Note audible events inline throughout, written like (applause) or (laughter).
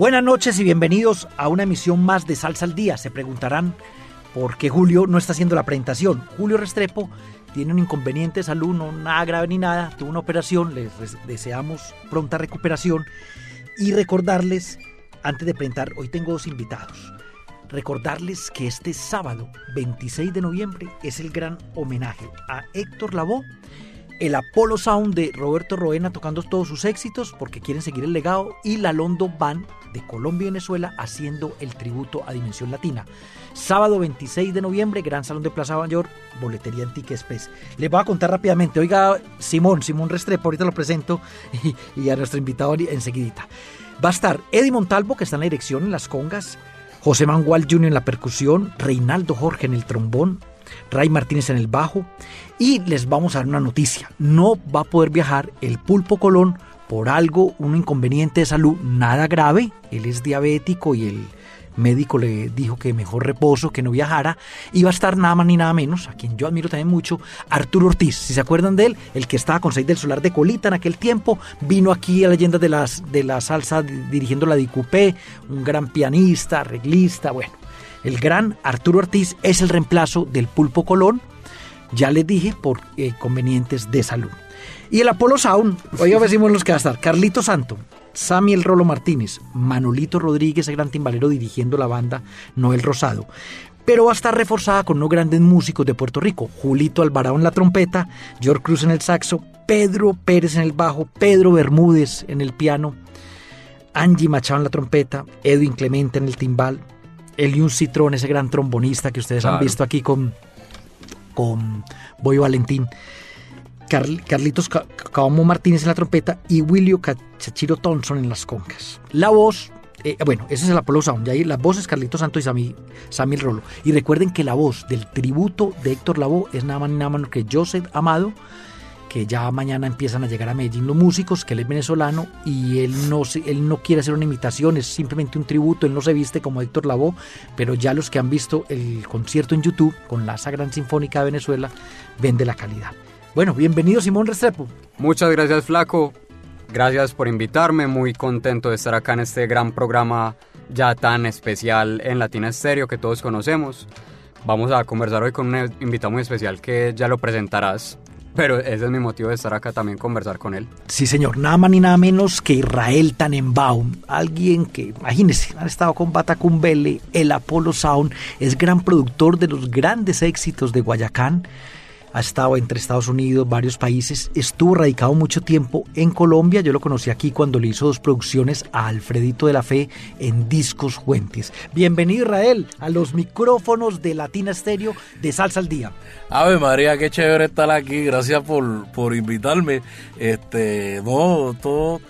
Buenas noches y bienvenidos a una emisión más de Salsa al Día. Se preguntarán por qué Julio no está haciendo la presentación. Julio Restrepo tiene un inconveniente de salud, no nada grave ni nada, tuvo una operación, les deseamos pronta recuperación y recordarles, antes de presentar, hoy tengo dos invitados, recordarles que este sábado 26 de noviembre es el gran homenaje a Héctor Lavoe el Apollo Sound de Roberto Roena tocando todos sus éxitos porque quieren seguir el legado y la Londo Band de Colombia y Venezuela haciendo el tributo a Dimensión Latina. Sábado 26 de noviembre, Gran Salón de Plaza Mayor, boletería Antique Express. Les voy a contar rápidamente. Oiga, Simón, Simón Restrepo, ahorita lo presento (laughs) y, a nuestro invitado enseguidita. Va a estar Eddie Montalvo, que está en la dirección en las congas, José Manuel Jr. en la percusión, Reinaldo Jorge en el trombón, Ray Martínez en el bajo. Y les vamos a dar una noticia. No va a poder viajar el Pulpo Colón por algo, un inconveniente de salud, nada grave. Él es diabético y el médico le dijo que mejor reposo, que no viajara. Iba a estar nada más ni nada menos, a quien yo admiro también mucho, Arturo Ortiz. Si se acuerdan de él, el que estaba con Seis del Solar de Colita en aquel tiempo, vino aquí a Leyendas de, las, de la Salsa dirigiendo la DQP, un gran pianista, arreglista, bueno. El gran Arturo Ortiz es el reemplazo del Pulpo Colón, ya les dije, por eh, convenientes de salud. Y el Apolo Sound, hoy decimos los que va a estar, Carlito Santo, Samuel Rolo Martínez, Manolito Rodríguez, el gran timbalero dirigiendo la banda, Noel Rosado. Pero va a estar reforzada con unos grandes músicos de Puerto Rico, Julito Alvarado en la trompeta, George Cruz en el saxo, Pedro Pérez en el bajo, Pedro Bermúdez en el piano, Angie Machado en la trompeta, Edwin Clemente en el timbal, Eliun Citrón, ese gran trombonista que ustedes han visto aquí con, con Boy Valentín. Carlitos Caomo Martínez en la trompeta y William Cachachiro Thompson en las congas. La voz, eh, bueno, ese es el Apollo Sound, ahí las voces Carlitos Santos y Sammy, Sammy Rolo. Y recuerden que la voz del tributo de Héctor Lavoe es nada más ni nada menos que Joseph Amado, que ya mañana empiezan a llegar a Medellín los músicos, que él es venezolano y él no, él no quiere hacer una imitación, es simplemente un tributo, él no se viste como Héctor Lavoe, pero ya los que han visto el concierto en YouTube con la Gran Sinfónica de Venezuela ven de la calidad. Bueno, bienvenido Simón Restrepo. Muchas gracias Flaco, gracias por invitarme, muy contento de estar acá en este gran programa ya tan especial en Latina Estéreo que todos conocemos. Vamos a conversar hoy con un invitado muy especial que ya lo presentarás. Pero ese es mi motivo de estar acá también, conversar con él. Sí, señor, nada más ni nada menos que Israel Tannenbaum, alguien que, imagínense, ha estado con Batacumbele, el Apollo Sound, es gran productor de los grandes éxitos de Guayacán ha estado entre Estados Unidos, varios países, estuvo radicado mucho tiempo en Colombia, yo lo conocí aquí cuando le hizo dos producciones a Alfredito de la Fe en Discos Fuentes. Bienvenido Israel a los micrófonos de Latina Estéreo de Salsa al Día. Ave María, qué chévere estar aquí, gracias por, por invitarme. Este, no, todo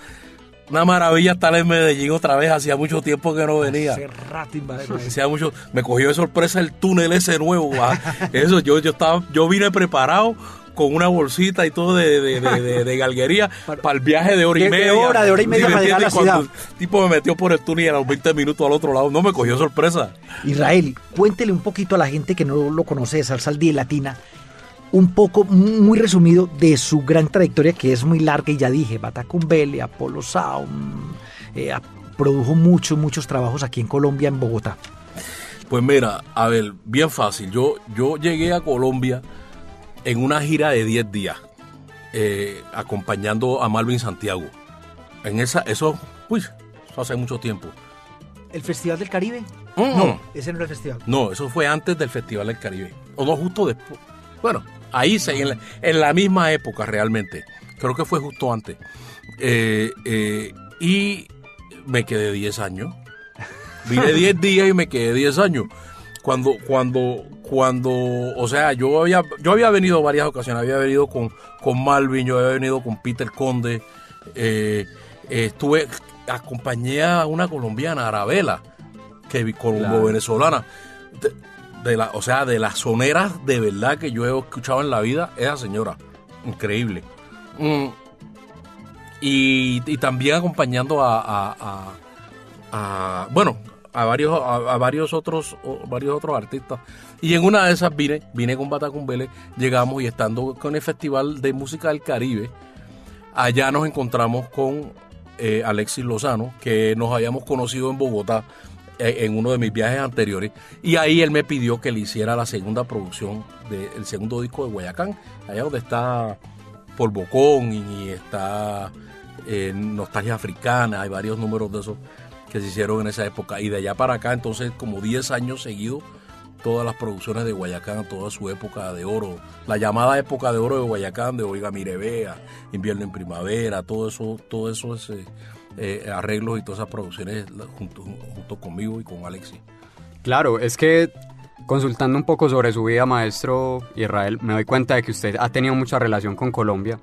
una maravilla estar en Medellín otra vez. Hacía mucho tiempo que no venía. Hace rato Hacía mucho. Me cogió de sorpresa el túnel ese nuevo. (laughs) Eso, yo, yo estaba, yo vine preparado con una bolsita y todo de, de, galguería (laughs) para, el viaje de hora y media. De hora, de hora y media para llegar a la ciudad. El tipo me metió por el túnel y a los 20 minutos al otro lado. No me cogió sorpresa. Israel, cuéntele un poquito a la gente que no lo conoce de Salsa al Día Latina un poco muy resumido de su gran trayectoria que es muy larga y ya dije, Batacumbele, Apolo Sound, eh, produjo muchos, muchos trabajos aquí en Colombia, en Bogotá. Pues mira, a ver, bien fácil, yo, yo llegué a Colombia en una gira de 10 días, eh, acompañando a Malvin Santiago. En esa, eso, uy, eso hace mucho tiempo. ¿El Festival del Caribe? Mm. No, ese no era el festival. No, eso fue antes del Festival del Caribe. O no, justo después. Bueno, Ahí, en la, en la misma época realmente. Creo que fue justo antes. Eh, eh, y me quedé 10 años. Vine 10 (laughs) días y me quedé 10 años. Cuando, cuando, cuando, o sea, yo había, yo había venido varias ocasiones, había venido con, con Malvin, yo había venido con Peter Conde, Eh, estuve, acompañé a una colombiana, Arabela, que Claro. De, la, o sea, de las soneras de verdad que yo he escuchado en la vida, esa señora. Increíble. Mm, y, y también acompañando a, a- bueno, a varios, a, varios otros, varios otros artistas. Y en una de esas vine, vine con Batacumbele, llegamos y estando con el Festival de Música del Caribe, allá nos encontramos con eh, Alexis Lozano, que nos habíamos conocido en Bogotá en uno de mis viajes anteriores. Y ahí él me pidió que le hiciera la segunda producción del segundo disco de Guayacán, allá donde está Polvocón y está eh, Nostalgia Africana, hay varios números de esos que se hicieron en esa época. Y de allá para acá, entonces, como 10 años seguidos, todas las producciones de Guayacán, toda su época de oro, la llamada época de oro de Guayacán, de Oiga Mirevea, Invierno en Primavera, todo eso, todo eso es, eh, eh, arreglos y todas esas producciones junto, junto conmigo y con Alexis. Claro, es que consultando un poco sobre su vida, maestro Israel, me doy cuenta de que usted ha tenido mucha relación con Colombia.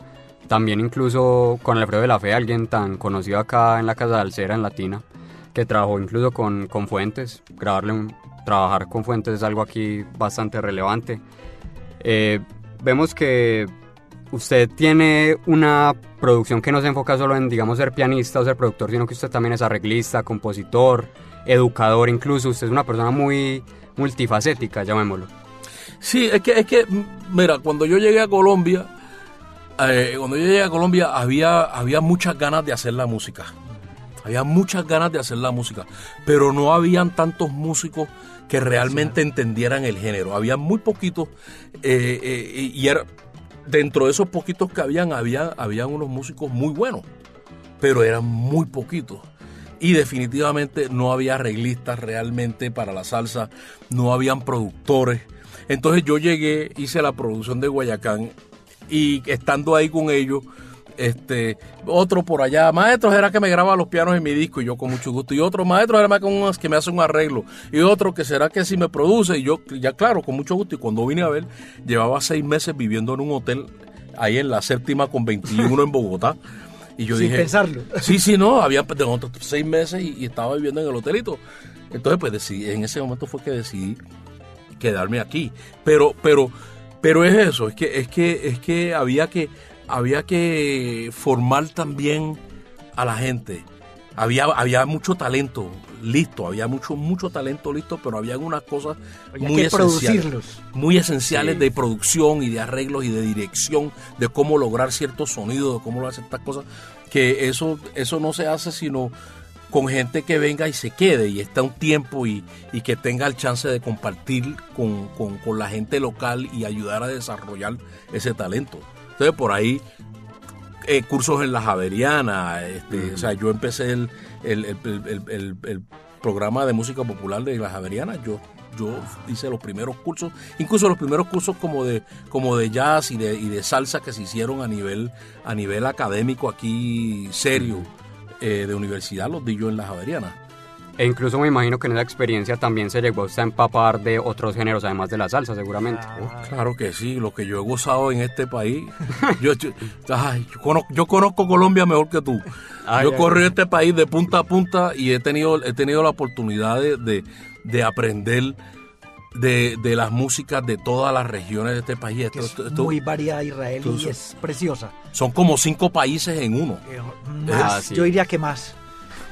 También incluso con Alfredo de la Fe, alguien tan conocido acá en la Casa de Alcera, en Latina, que trabajó incluso con, con Fuentes. Grabarle un- trabajar con Fuentes es algo aquí bastante relevante. Eh, vemos que usted tiene una producción que no se enfoca solo en, digamos, ser pianista o ser productor, sino que usted también es arreglista, compositor, educador incluso. Usted es una persona muy multifacética, llamémoslo. Sí, es que, es que, mira, cuando yo llegué a Colombia, eh, cuando yo llegué a Colombia había, había muchas ganas de hacer la música. Había muchas ganas de hacer la música, pero no habían tantos músicos que realmente entendieran el género. Había muy poquitos eh, eh, y era, dentro de esos poquitos que habían, había, habían unos músicos muy buenos, pero eran muy poquitos. Y definitivamente no había arreglistas realmente para la salsa, no habían productores. Entonces yo llegué, hice la producción de Guayacán y estando ahí con ellos, este, otro por allá, maestro era que me graba los pianos en mi disco y yo con mucho gusto, y otro maestro era que me hace un arreglo, y otro que será que si me produce, y yo, ya claro, con mucho gusto, y cuando vine a ver, llevaba seis meses viviendo en un hotel ahí en la séptima con 21 en Bogotá. Y yo Sin dije, pensarlo. Sí, sí, no, había de otros seis meses y, y estaba viviendo en el hotelito. Entonces, pues decidí, en ese momento fue que decidí quedarme aquí. Pero, pero, pero es eso, es que, es que, es que había que, había que formar también a la gente. Había, había mucho talento listo, había mucho, mucho talento listo, pero había unas cosas Había muy esenciales producirlos. muy esenciales Sí. de producción y de arreglos y de dirección, de cómo lograr ciertos sonidos, de cómo lograr ciertas cosas, que eso, eso no se hace sino con gente que venga y se quede y está un tiempo y, y que tenga el chance de compartir con, con- con la gente local y ayudar a desarrollar ese talento. Entonces por ahí eh, cursos en la Javeriana, este, o sea, yo empecé el, el, el- el- el- el programa de música popular de la Javeriana, yo, yo hice los primeros cursos, incluso los primeros cursos como de, como de jazz y de, y de salsa que se hicieron a nivel, a nivel académico aquí serio eh, de universidad, los di yo en la Javeriana. E incluso me imagino que en esa experiencia también se llegó a empapar de otros géneros, además de la salsa, seguramente. Oh, claro que sí, lo que yo he gozado en este país. (laughs) Yo, yo, ay, yo conozco, yo conozco Colombia mejor que tú. Ay, yo corrí ay. este país de punta a punta y he tenido, he tenido la oportunidad de, de- de aprender de, de las músicas de todas las regiones de este país. Esto- es esto- esto- muy variada Israel y es preciosa. son como cinco países en uno. Eh, más, Ah, sí. Yo diría que más.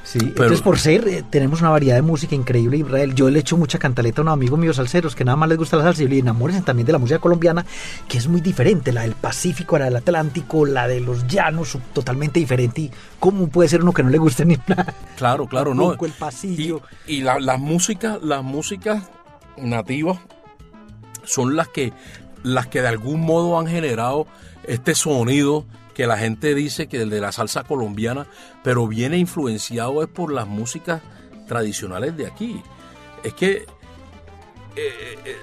Sí, Pero- entonces por ser, eh, tenemos una variedad de música increíble Israel. Yo le echo mucha cantaleta a unos amigos míos salseros que nada más les gusta la salsa y le enamórense también de la música colombiana, que es muy diferente, la del Pacífico, la del Atlántico, la de los llanos, totalmente diferente. ¿Y cómo puede ser uno que no le guste ni nada? Claro, claro, no. Tampoco el pasillo. Y, y la- las músicas, las músicas nativas son las que, las que de algún modo han generado este sonido que la gente dice que el de la salsa colombiana, pero viene influenciado es por las músicas tradicionales de aquí. Es que eh, eh,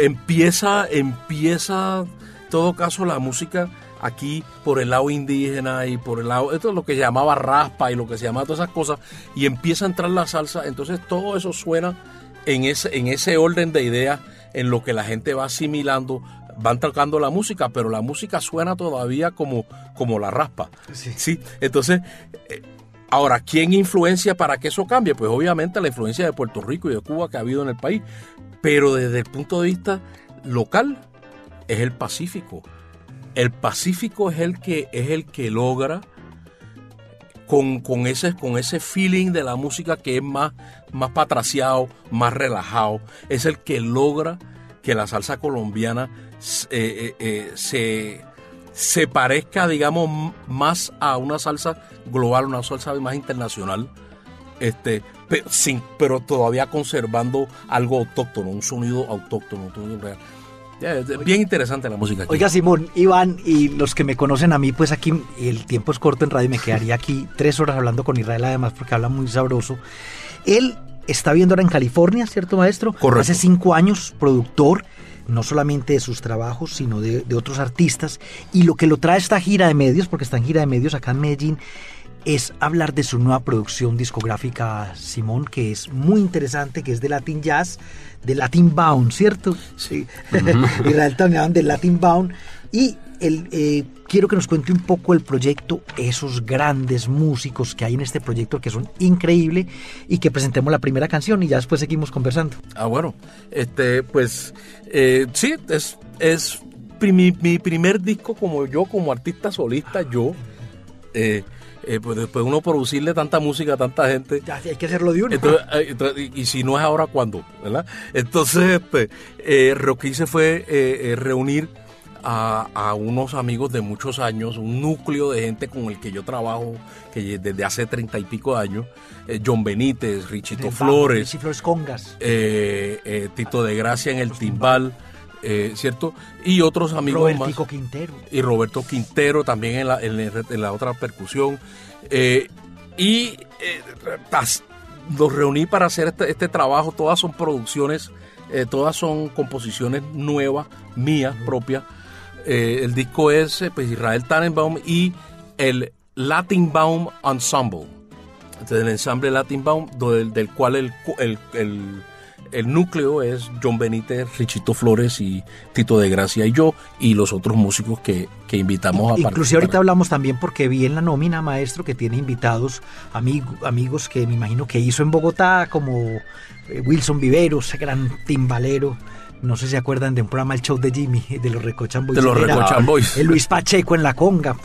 empieza, empieza, en todo caso, la música aquí por el lado indígena y por el lado, esto es lo que se llamaba raspa y lo que se llamaba todas esas cosas, y empieza a entrar la salsa, entonces todo eso suena en ese, en ese orden de ideas, en lo que la gente va asimilando, van tocando la música, pero la música suena todavía como, como la raspa. Sí. Entonces, eh, ahora, ¿quién influencia para que eso cambie? Pues obviamente la influencia de Puerto Rico y de Cuba que ha habido en el país, pero desde el punto de vista local es el Pacífico. El Pacífico es el que, es el que logra con, con, ese, con ese feeling de la música que es más, más patraciado, más relajado, es el que logra que la salsa colombiana eh, eh, eh, se, se parezca, digamos, más a una salsa global, una salsa más internacional, este, pero, sin, pero todavía conservando algo autóctono, un sonido autóctono, un sonido real. Bien interesante la música. Aquí. Oiga, Simón, Iván, y los que me conocen a mí, pues aquí el tiempo es corto en radio, me quedaría aquí (laughs) tres horas hablando con Israel, además, porque habla muy sabroso. Él está viendo ahora en California, ¿cierto, maestro? Correcto. Hace cinco años, productor, no solamente de sus trabajos, sino de, de otros artistas. Y lo que lo trae esta gira de medios, porque está en gira de medios acá en Medellín, es hablar de su nueva producción discográfica, Simón, que es muy interesante, que es de Latin Jazz, de Latin Bound, ¿cierto? Sí. (laughs) Israel también de Latin Bound. Y el, eh, quiero que nos cuente un poco el proyecto, esos grandes músicos que hay en este proyecto que son increíbles y que presentemos la primera canción y ya después seguimos conversando. Ah, bueno, este, pues eh, sí, es, es mi, mi, primer disco como yo, como artista solista, yo. Eh, eh, pues después uno producirle tanta música a tanta gente. Ya, hay que hacerlo de uno. Entonces, entonces, y, y, si no es ahora, ¿cuándo? ¿verdad? Entonces, pues, eh, lo que hice fue eh, reunir a, a, unos amigos de muchos años, un núcleo de gente con el que yo trabajo que desde hace treinta y pico de años. John Benítez, Richito Flores. Richie Flores Congas. Tito de Gracia en el timbal. Eh, ¿cierto? Y otros amigos Robertico más. Quintero. Y Roberto Quintero también en la, en, en la otra percusión. Eh, y eh, los reuní para hacer este, este, trabajo. Todas son producciones, todas son composiciones nuevas, mías, propias. El disco es pues, Israel Tannenbaum y el Latin Baum Ensemble. Entonces, el ensamble Latin Baum, del, del cual el, el, el el núcleo es John Benítez, Richito Flores y Tito de Gracia y yo y los otros músicos que, que invitamos a participar. Inclusive ahorita hablamos también porque vi en la nómina, maestro, que tiene invitados amigo, amigos que me imagino que hizo en Bogotá, como eh, Wilson Viveros, ese gran timbalero. No sé si se acuerdan de un programa El Show de Jimmy, de los Recochan Boys. De los Recochan Boys. El Luis Pacheco en la conga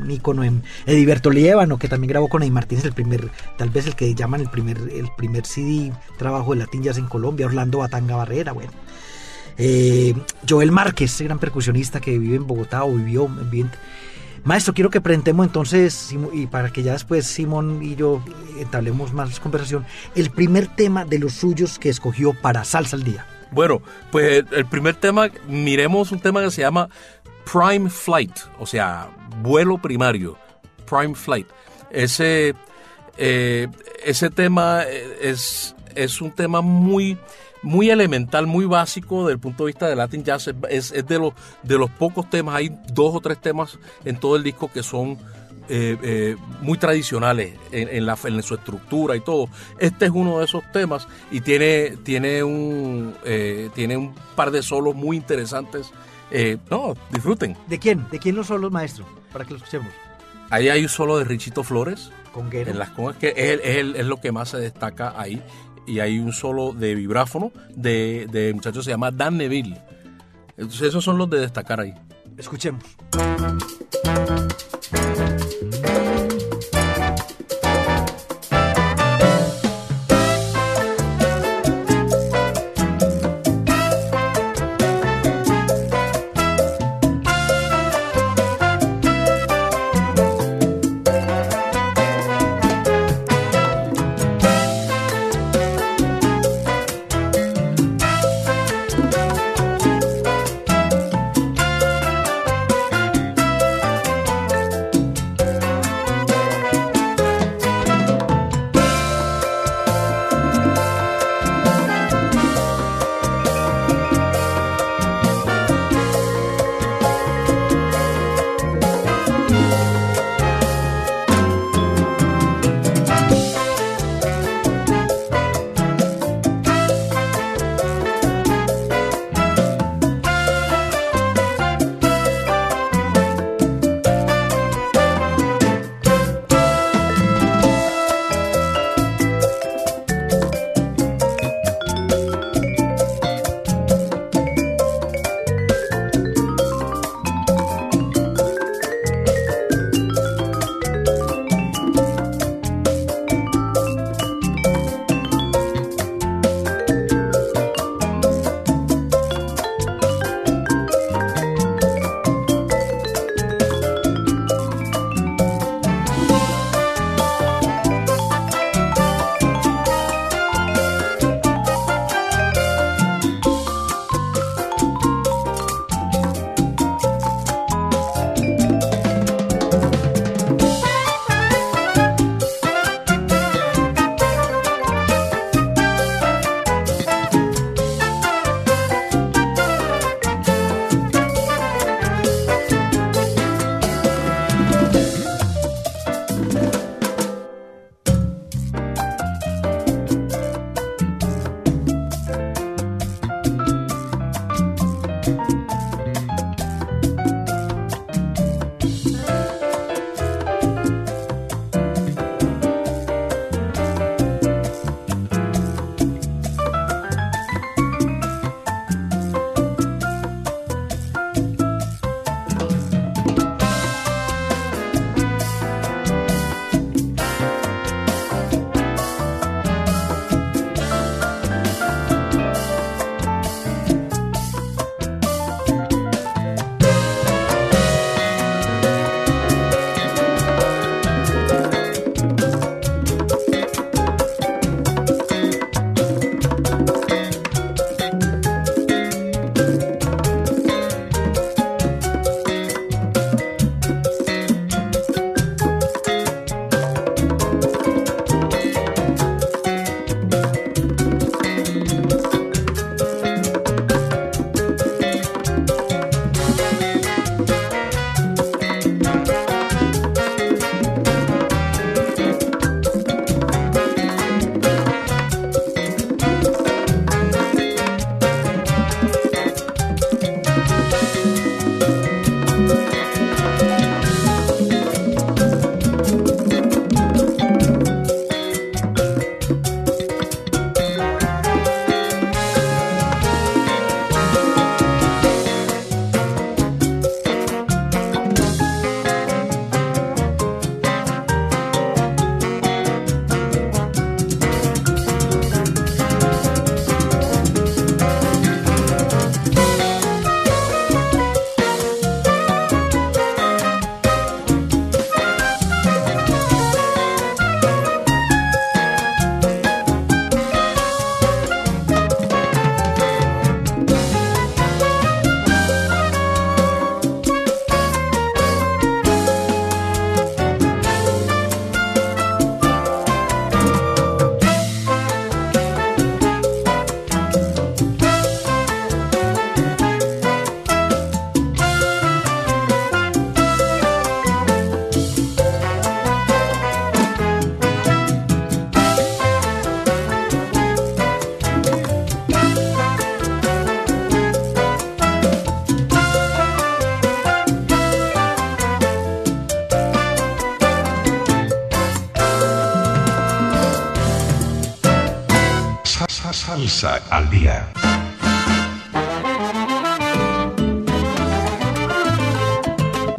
un ícono en Ediberto Liévano, que también grabó con Eddie Martínez el primer, tal vez el que llaman el primer, el primer CD trabajo de Latin Jazz en Colombia, Orlando Batanga Barrera, bueno. Eh, Joel Márquez, ese gran percusionista que vive en Bogotá o vivió en bien. Maestro, quiero que presentemos entonces, y para que ya después Simón y yo entablemos más conversación, el primer tema de los suyos que escogió para Salsa al Día. Bueno, pues el primer tema, miremos un tema que se llama Prime Flight, o sea, vuelo primario, Prime Flight. Ese, eh, ese tema es, es un tema muy, muy elemental, muy básico desde el punto de vista de Latin Jazz. Es, es de, de los pocos temas, hay dos o tres temas en todo el disco que son eh, eh, muy tradicionales en, en, la, en, su estructura y todo. Este es uno de esos temas y tiene, tiene, un, eh, tiene un par de solos muy interesantes eh, no, disfruten. ¿De quién? ¿De quién los solos, maestro? Para que lo escuchemos. Ahí hay un solo de Richito Flores. Conguero. En las congas, que es, es, es, lo que más se destaca ahí. Y hay un solo de vibráfono de, de muchacho se llama Dan Neville. Entonces esos son los de destacar ahí. Escuchemos. Salsa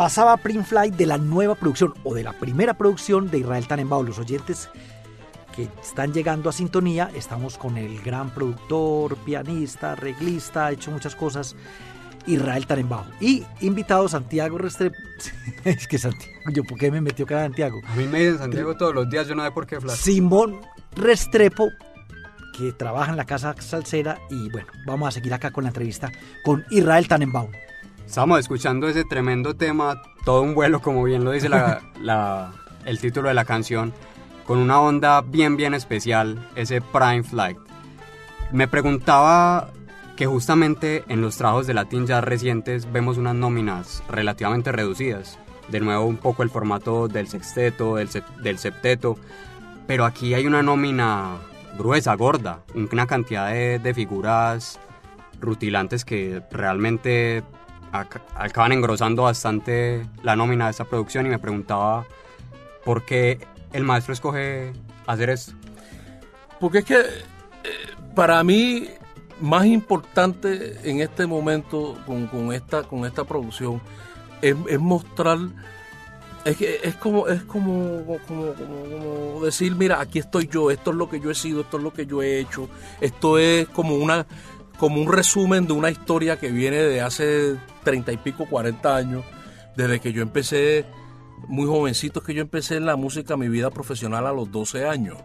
Pasaba Print Flight de la nueva producción o de la primera producción de Israel Tannenbaum. Los oyentes que están llegando a sintonía, estamos con el gran productor, pianista, arreglista, ha hecho muchas cosas, Israel Tannenbaum. Y invitado Santiago Restrepo. (laughs) es que Santiago, yo por qué me metió cara Santiago. A mí me dicen Santiago todos los días, yo no sé por qué, Flaco. Simón Restrepo, que trabaja en la casa salsera. Y bueno, vamos a seguir acá con la entrevista con Israel Tannenbaum. Estamos escuchando ese tremendo tema, todo un vuelo, como bien lo dice la- (laughs) la- el título de la canción, con una onda bien, bien especial, ese Prime Flight. Me preguntaba que justamente en los trabajos de Latin Jazz recientes vemos unas nóminas relativamente reducidas. De nuevo, un poco el formato del sexteto, del, del septeto, pero aquí hay una nómina gruesa, gorda, una cantidad de, de figuras rutilantes que realmente acaban engrosando bastante la nómina de esta producción y me preguntaba por qué el maestro escoge hacer esto. Porque es que eh, para mí más importante en este momento con, esta, con esta producción es, mostrar, es, que es, como, es como- como decir, mira, aquí estoy yo, esto es lo que yo he sido, esto es lo que yo he hecho, esto es como una como un resumen de una historia que viene de hace treinta y pico, 40 años, desde que yo empecé, muy jovencito que yo empecé en la música, mi vida profesional a los 12 años.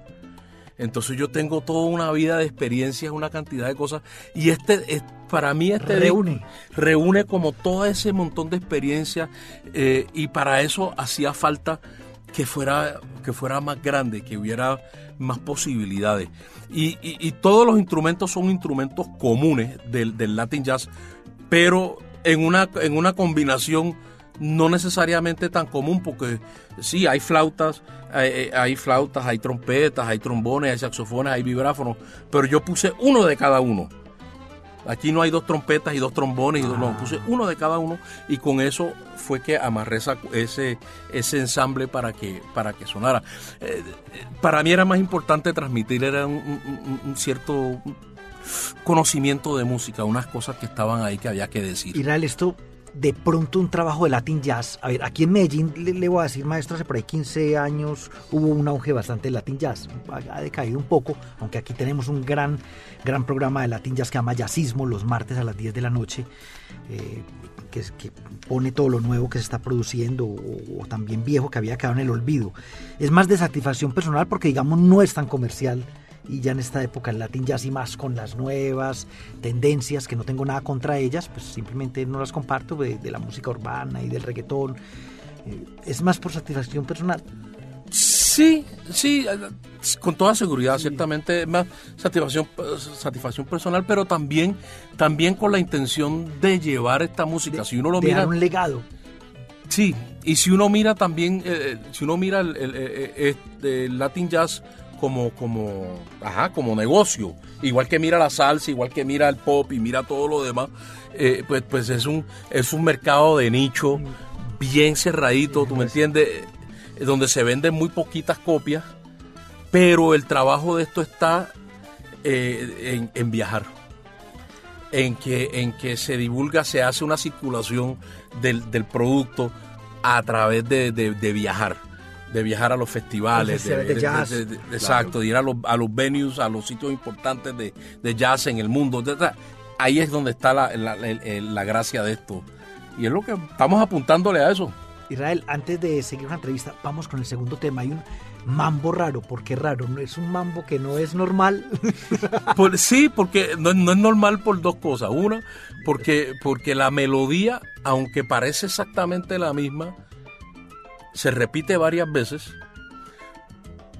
Entonces yo tengo toda una vida de experiencias, una cantidad de cosas. Y este, es, para mí este Reúne. reúne como todo ese montón de experiencias eh, y para eso hacía falta que fuera, que fuera más grande, que hubiera más posibilidades. Y, y- todos los instrumentos son instrumentos comunes del, del Latin Jazz, pero en una, en una combinación no necesariamente tan común, porque sí, hay flautas, hay, hay flautas, hay trompetas, hay trombones, hay saxofones, hay vibráfonos, pero yo puse uno de cada uno. Aquí no hay dos trompetas y dos trombones, y dos- no, puse uno de cada uno y con eso fue que amarré esa- ese, ese ensamble para que, para que sonara. Eh, eh, para mí era más importante transmitir era un, un- un- un cierto conocimiento de música, unas cosas que estaban ahí que había que decir. Israel, esto de pronto un trabajo de Latin Jazz. A ver, aquí en Medellín, le, voy a decir, maestro, hace por ahí 15 años hubo un auge bastante de Latin Jazz. Ha, decaído un poco, aunque aquí tenemos un gran, gran programa de Latin Jazz que llama Jazzismo los martes a las 10 de la noche. eh, que, que pone todo lo nuevo que se está produciendo o, o también viejo que había quedado en el olvido. Es más de satisfacción personal porque digamos no es tan comercial y ya en esta época el Latin Jazz y más con las nuevas tendencias, que no tengo nada contra ellas, pues simplemente no las comparto de, de la música urbana y del reggaetón. Eh, es más por satisfacción personal. Sí, sí, eh, con toda seguridad, ciertamente más satisfacción, satisfacción personal, pero también, también con la intención de llevar esta música. si uno lo mira, un legado. sí, y si uno mira también, eh, si uno mira el, el- eh, el Latin Jazz como, como, ajá, como negocio, igual que mira la salsa, igual que mira el pop y mira todo lo demás, eh, pues, pues es un, es un mercado de nicho bien cerradito, ¿tú me entiendes? Eh, Donde se venden muy poquitas copias, pero el trabajo de esto está eh, en, viajar. En que, en que se divulga, se hace una circulación del, del producto a través de- de viajar. De viajar a los festivales. De jazz. de- de- exacto, de ir a los, a los venues, a los sitios importantes de, de jazz en el mundo. ahí es donde está la, la- la- gracia de esto. Y es lo que estamos apuntándole a eso. Israel, antes de seguir una entrevista, vamos con el segundo tema. Hay un mambo raro. ¿Por qué raro? No es un mambo que no es normal. (laughs) Por- sí, porque no, no es normal por dos cosas. Una, porque, porque la melodía, aunque parece exactamente la misma, se repite varias veces,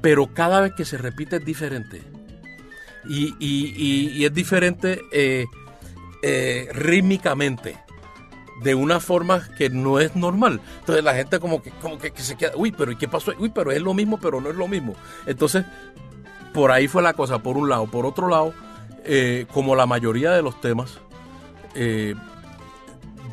pero cada vez que se repite es diferente. Y, y- y- es diferente eh, eh, rítmicamente, de una forma que no es normal. Entonces la gente como que, como que, se queda, uy, pero ¿y qué pasó? Uy, pero es lo mismo, pero no es lo mismo. Entonces, por ahí fue la cosa, por un lado. Por otro lado, eh, como la mayoría de los temas,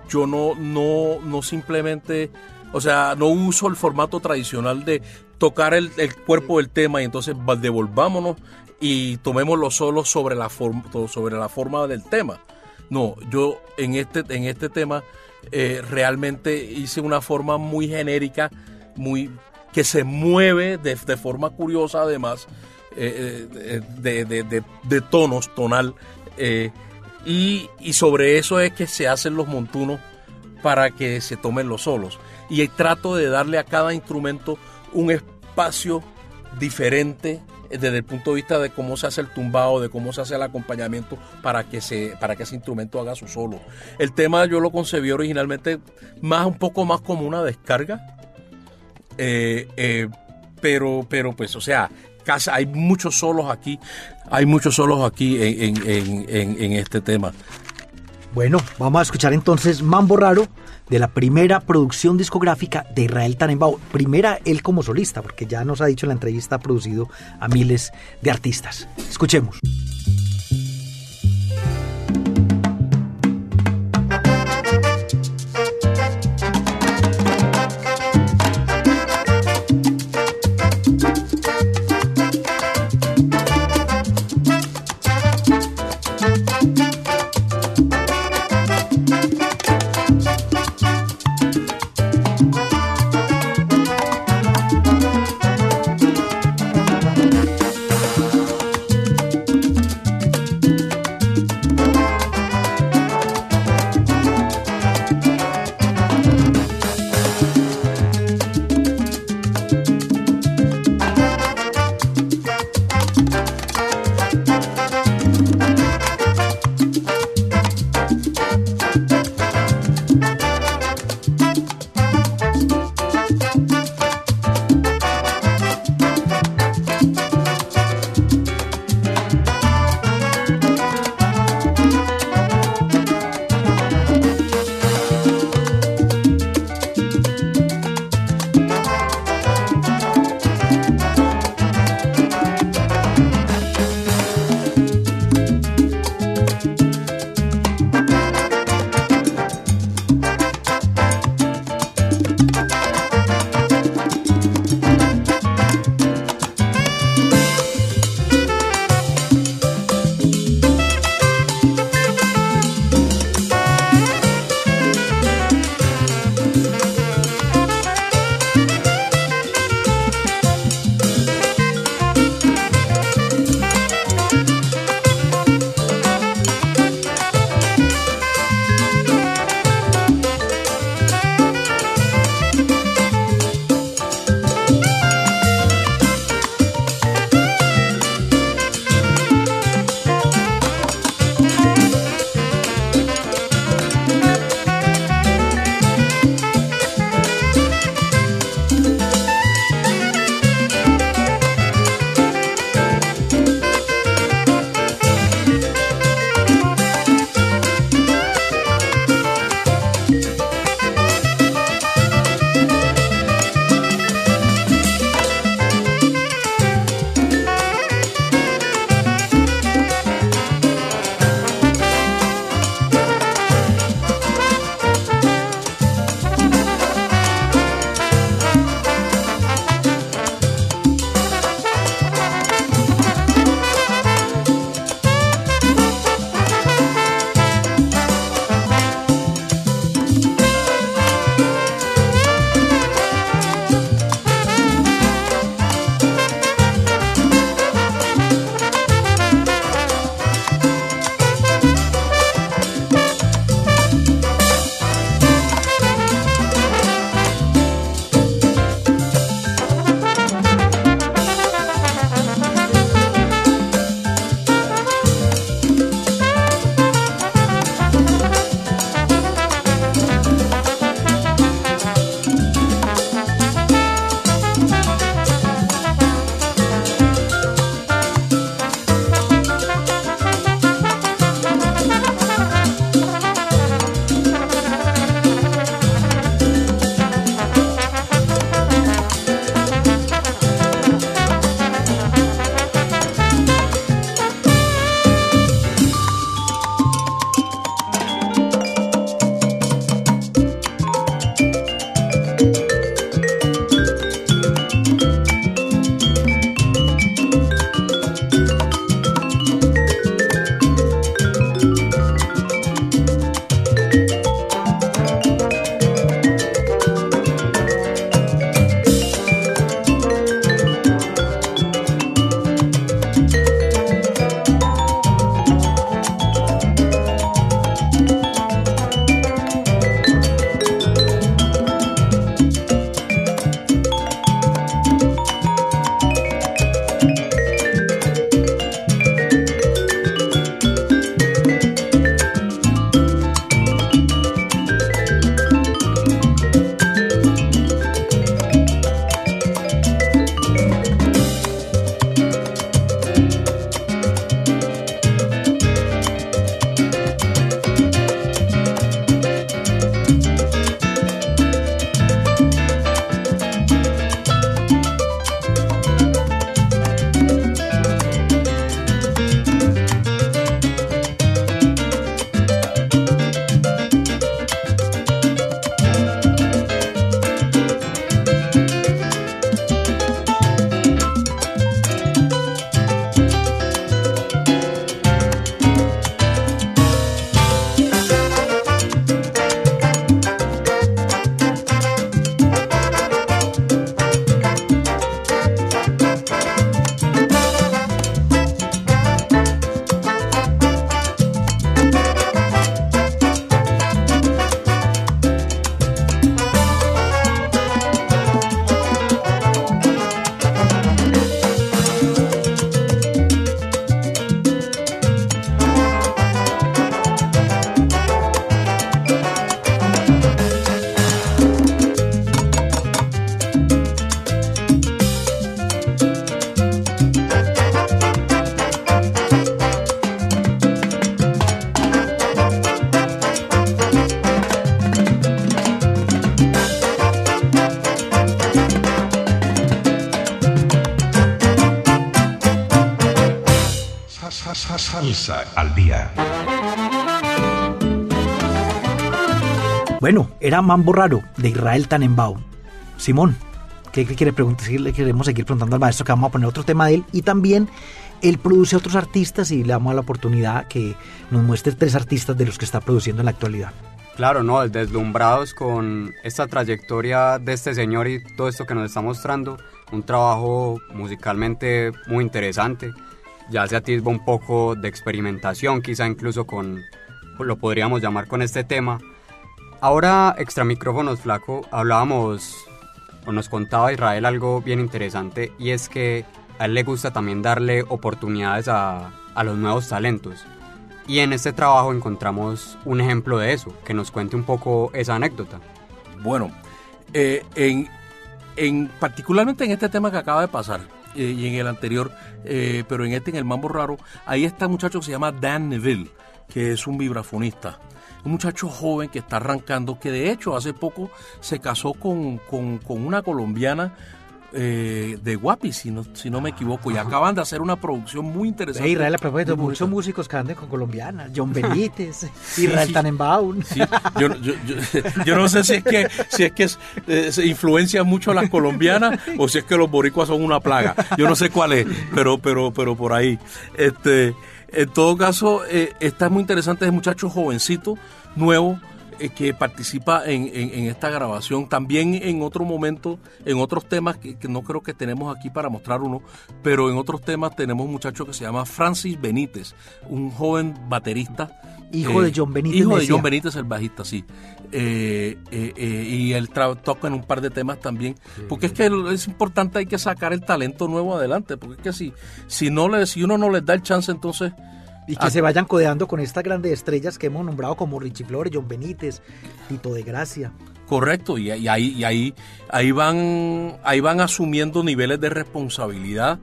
yo no, no, no simplemente, o sea, no uso el formato tradicional de tocar el, el cuerpo del tema y entonces devolvámonos y tomémoslo solo sobre la, forma, sobre la forma del tema. No, yo en este, en este tema eh, realmente hice una forma muy genérica, muy que se mueve de, forma curiosa además, eh, eh, de, de, tonos, tonal. Y, y, sobre eso es que se hacen los montunos para que se tomen los solos. Y trato de darle a cada instrumento un espacio diferente desde el punto de vista de cómo se hace el tumbado, de cómo se hace el acompañamiento para que, se, para que ese instrumento haga su solo. El tema yo lo concebí originalmente más un poco más como una descarga, eh, eh, pero, pero pues, o sea, hay muchos solos aquí, hay muchos solos aquí en, en este tema. Bueno, vamos a escuchar entonces Mambo Raro de la primera producción discográfica de Israel Tannenbaum. Primera él como solista, porque ya nos ha dicho en la entrevista ha producido a miles de artistas. Escuchemos. Bueno, era Mambo Raro de Israel Tannenbaum. Simón, ¿qué, qué quiere preguntar? Si le queremos seguir preguntando al maestro que vamos a poner otro tema de él y también él produce otros artistas y le damos la oportunidad que nos muestre tres artistas de los que está produciendo en la actualidad. Claro, no, deslumbrados con esta trayectoria de este señor y todo esto que nos está mostrando, un trabajo musicalmente muy interesante, ya se atisba un poco de experimentación, quizá incluso con, lo podríamos llamar con este tema. Ahora, extra micrófonos, flaco, hablábamos o nos contaba Israel algo bien interesante y es que a él le gusta también darle oportunidades a, a los nuevos talentos. Y en este trabajo encontramos un ejemplo de eso, que nos cuente un poco esa anécdota. Bueno, eh, en, en, particularmente en este tema que acaba de pasar eh, y en el anterior, eh, pero en este, en el Mambo Raro, ahí está un muchacho que se llama Dan Neville, que es un vibrafonista. Un muchacho joven que está arrancando, que de hecho hace poco se casó con, con, con una colombiana eh, de Guapi, si no, si no me equivoco, y acaban de hacer una producción muy interesante. Israel, a propósito, muchos músicos que andan con colombianas, John (laughs) Benítez, Israel sí. Tannenbaum. Sí, yo, yo, yo, (laughs) yo no sé si es que, si es que eh, se influencian mucho las colombianas o si es que los boricuas son una plaga. Yo no sé cuál es, pero, pero, pero por ahí. Este, en todo caso, eh, está muy interesante ese muchacho jovencito, nuevo, que participa en, en- en esta grabación. También en otro momento, en otros temas que, que no creo que tenemos aquí para mostrar uno, pero en otros temas tenemos un muchacho que se llama Francis Benítez, un joven baterista. Hijo de John Benítez, Hijo de decía. John Benítez, el bajista, sí. Eh, eh, eh, y él toca en un par de temas también. Porque es que es importante, hay que sacar el talento nuevo adelante. Porque es que si, si, no le, si uno no les da el chance, entonces Y que Ah. se vayan codeando con estas grandes estrellas que hemos nombrado como Richie Flores, John Benítez, Tito de Gracia. Correcto, y, y ahí, y ahí, ahí, van, ahí van asumiendo niveles de responsabilidad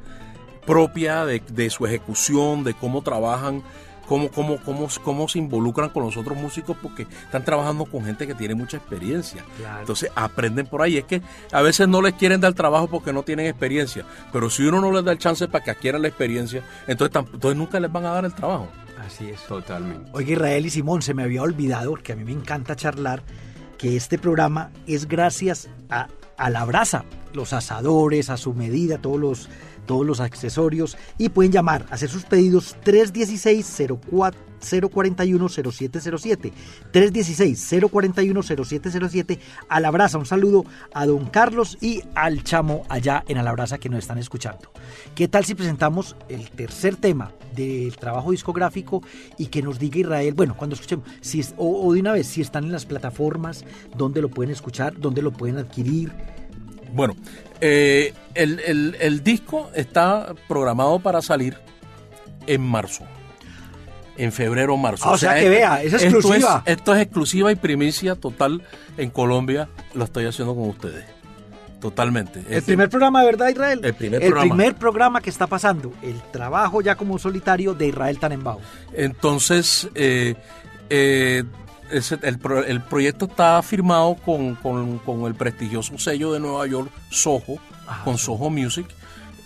propia de, de su ejecución, de cómo trabajan, cómo, cómo, cómo, cómo se involucran con los otros músicos, porque están trabajando con gente que tiene mucha experiencia. Claro. Entonces aprenden por ahí. Es que a veces no les quieren dar trabajo porque no tienen experiencia, pero si uno no les da el chance para que adquieran la experiencia, entonces, entonces nunca les van a dar el trabajo. Así es. Totalmente. Oiga, Israel y Simón, se me había olvidado, porque a mí me encanta charlar, que este programa es gracias a, a la brasa, los asadores, a su medida, todos los, todos los accesorios, y pueden llamar, hacer sus pedidos 316-041-0707, 316-041-0707, a la brasa. Un saludo a don Carlos y al chamo allá en Alabraza que nos están escuchando. ¿Qué tal si presentamos el tercer tema del trabajo discográfico y que nos diga Israel, bueno, cuando escuchemos, si es- o, o de una vez, si están en las plataformas, dónde lo pueden escuchar, dónde lo pueden adquirir? Bueno, eh, el, el- el disco está programado para salir en marzo. En febrero o marzo. Ah, o sea que vea, es esto exclusiva. Esto es exclusiva y primicia total en Colombia. Lo estoy haciendo con ustedes. Totalmente. El primer programa, ¿verdad, Israel? El primer programa. primer programa que está pasando, el trabajo ya como solitario de Israel Tannenbaum. Entonces, eh, eh, el, pro- el proyecto está firmado con, con- con el prestigioso sello de Nueva York, Soho, Ah, con Soho Music,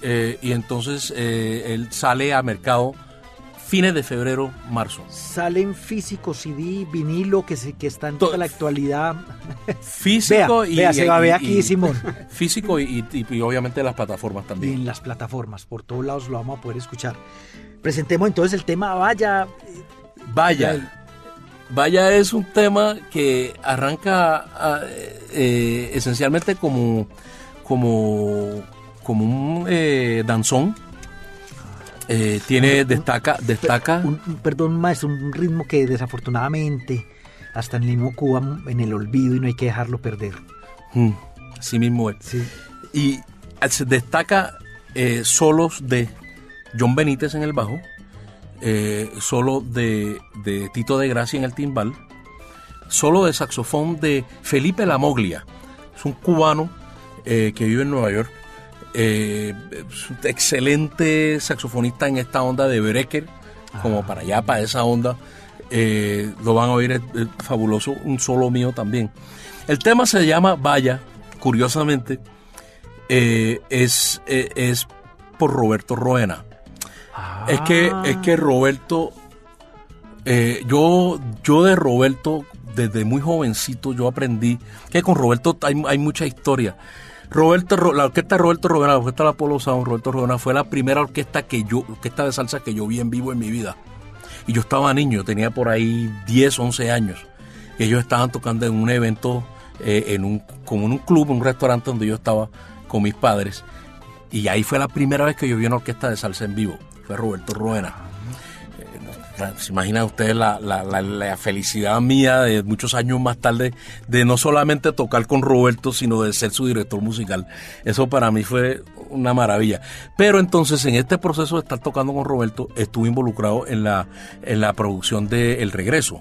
eh, y entonces eh, él sale a mercado fines de febrero, marzo. Salen físico, CD, vinilo, que, se, que está en toda la actualidad. Físico Vea, y, vea, se va a ver aquí, (laughs) y- Simón. Físico y, y- obviamente las plataformas y también. en las plataformas, por todos lados lo vamos a poder escuchar. Presentemos entonces el tema Vaya. Vaya. Vaya es un tema que arranca ah, eh, esencialmente como, como, como un eh, danzón. Eh, tiene, destaca, destaca. Un, un- perdón, maestro, un ritmo que desafortunadamente hasta en el mismo Cuba en el olvido y no hay que dejarlo perder. Mm, así mismo es. Sí. Y se destaca eh, solos de John Benítez en el bajo, eh, solo de, de Tito de Gracia en el timbal, solo de saxofón de Felipe Lamoglia, es un cubano eh, que vive en Nueva York, eh, es un excelente saxofonista en esta onda de breaker, como para allá, para esa onda, lo van a oír, es, es fabuloso, un solo mío también. El tema se llama Vaya, curiosamente, es, es por Roberto Roena. Es que, es que Roberto, eh, yo, yo de Roberto, desde muy jovencito, yo aprendí que con Roberto hay, hay mucha historia. Roberto, Ro- la orquesta de Roberto Rodena, la orquesta de Apolo Sound, Roberto Rodena, fue la primera orquesta que yo, orquesta de salsa que yo vi en vivo en mi vida. Y yo estaba niño, tenía por ahí 10, 11 años. Y ellos estaban tocando en un evento, eh, en un, como en un club, un restaurante donde yo estaba con mis padres. Y ahí fue la primera vez que yo vi una orquesta de salsa en vivo. Roberto Roena. Eh, ¿Se imaginan ustedes la, la- la- la felicidad mía de muchos años más tarde de no solamente tocar con Roberto, sino de ser su director musical? Eso para mí fue una maravilla. Pero entonces en este proceso de estar tocando con Roberto, estuve involucrado en la, en la producción de El Regreso.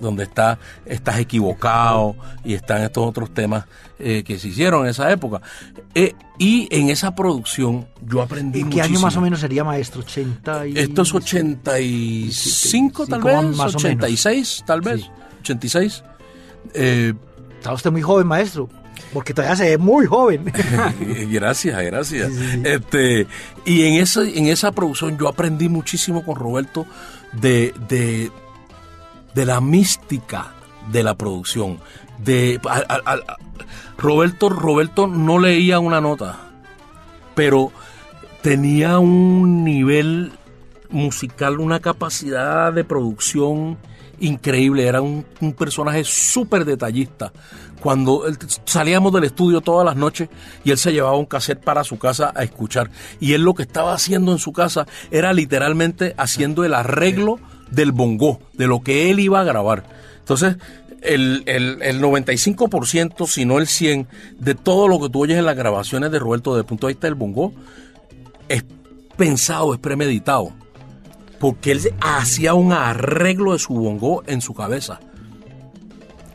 Donde está estás equivocado y están estos otros temas eh, que se hicieron en esa época Eh, y en esa producción yo aprendí ¿En qué año más o menos sería maestro? 80 y... Esto es 85 tal Sí, vez, más o menos. 86 tal vez, Sí. 86. Eh, Está usted muy joven, maestro. Porque todavía se ve muy joven. (laughs) gracias, gracias. Este, y en esa, en esa producción yo aprendí muchísimo con Roberto de, de, de la mística de la producción. De, Roberto, Roberto no leía una nota, pero tenía un nivel musical, una capacidad de producción increíble. Era un, un personaje súper detallista. Cuando salíamos del estudio todas las noches y él se llevaba un cassette para su casa a escuchar. Y él lo que estaba haciendo en su casa era literalmente haciendo el arreglo del bongo, de lo que él iba a grabar. Entonces, el, el, el 95%, si no el 100%, de todo lo que tú oyes en las grabaciones de Roberto desde el punto de vista del bongo, es pensado, es premeditado. Porque él hacía un arreglo de su bongo en su cabeza.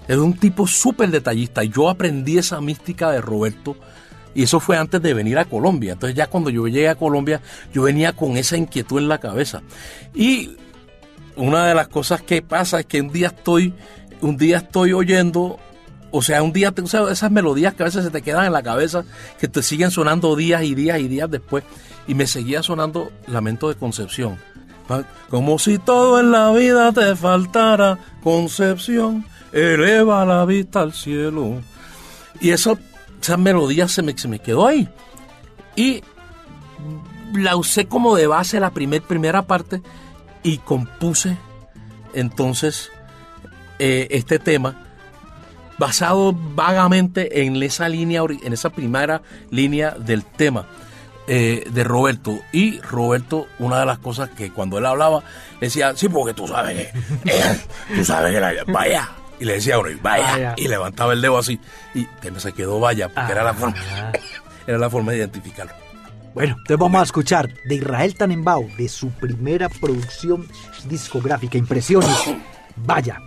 Es un tipo súper detallista. Yo aprendí esa mística de Roberto y eso fue antes de venir a Colombia. Entonces ya cuando yo llegué a Colombia, yo venía con esa inquietud en la cabeza. Y una de las cosas que pasa es que un día estoy, un día estoy oyendo, o sea, un día, te- o esas melodías que a veces se te quedan en la cabeza, que te siguen sonando días y días y días después, y me seguía sonando Lamento de Concepción. Como si todo en la vida te faltara, Concepción, eleva la vista al cielo. Y eso, esa melodía se me, se me quedó ahí. Y la usé como de base la primer, primera parte y compuse entonces eh, este tema basado vagamente en esa línea, en esa primera línea del tema eh, de Roberto. Y Roberto, una de las cosas que cuando él hablaba, decía, sí, porque tú sabes que, eh, tú sabes que la, vaya. Y le decía y vaya, Vaya. y levantaba el dedo así. Y que se quedó vaya, porque era la forma, (laughs) era la forma de identificarlo. Bueno, entonces vamos a escuchar de Israel Tanenbaum, de su primera producción discográfica, Impresiones. Vaya.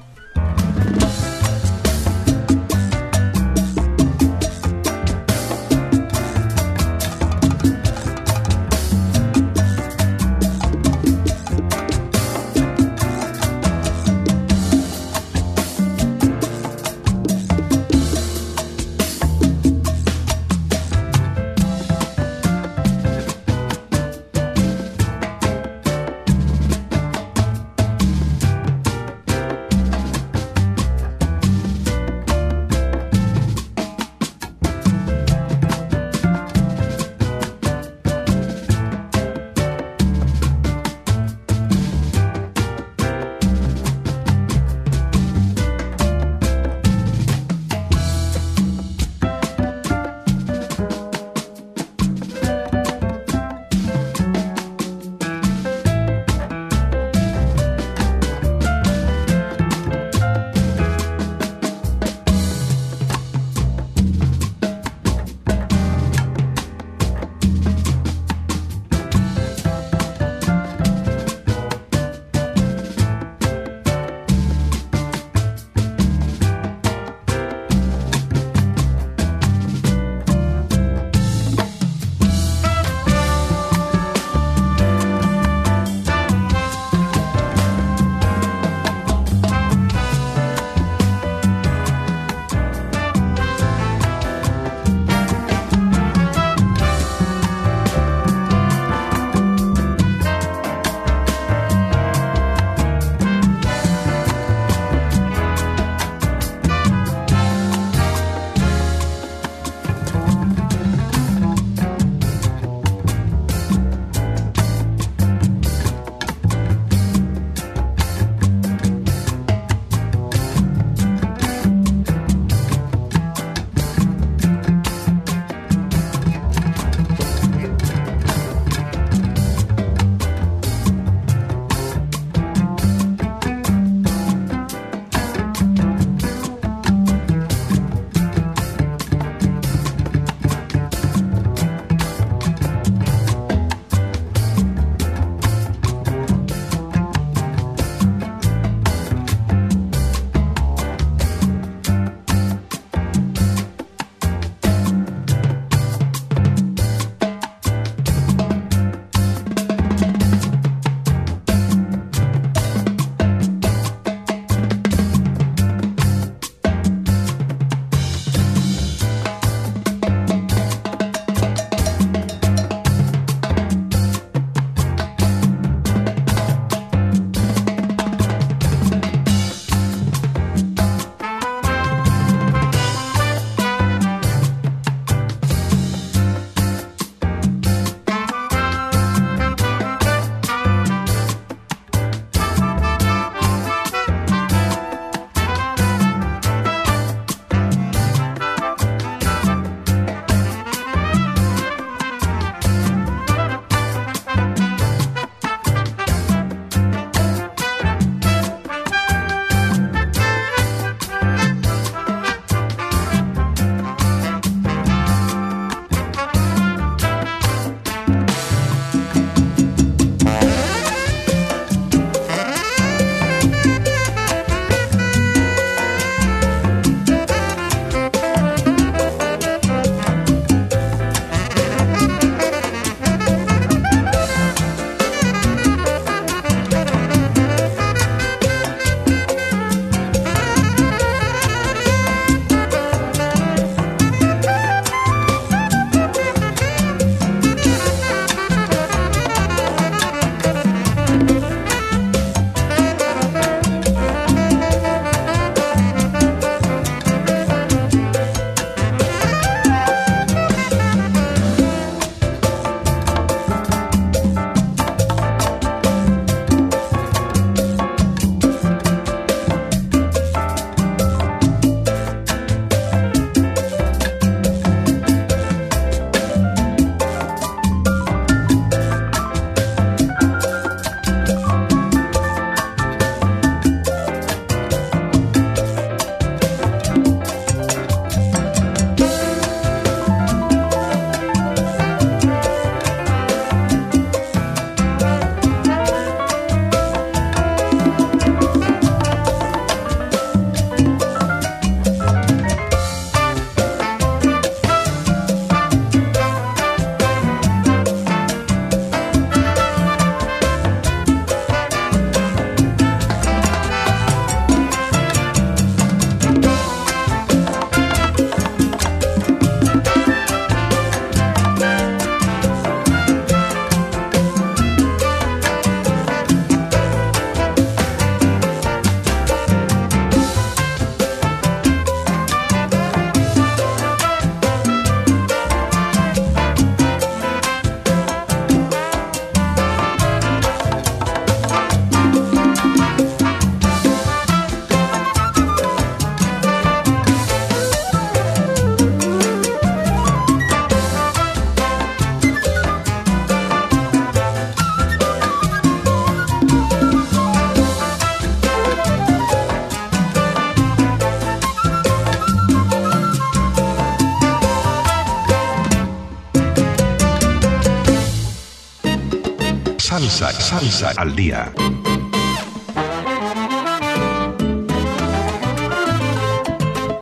Salsa, salsa al día.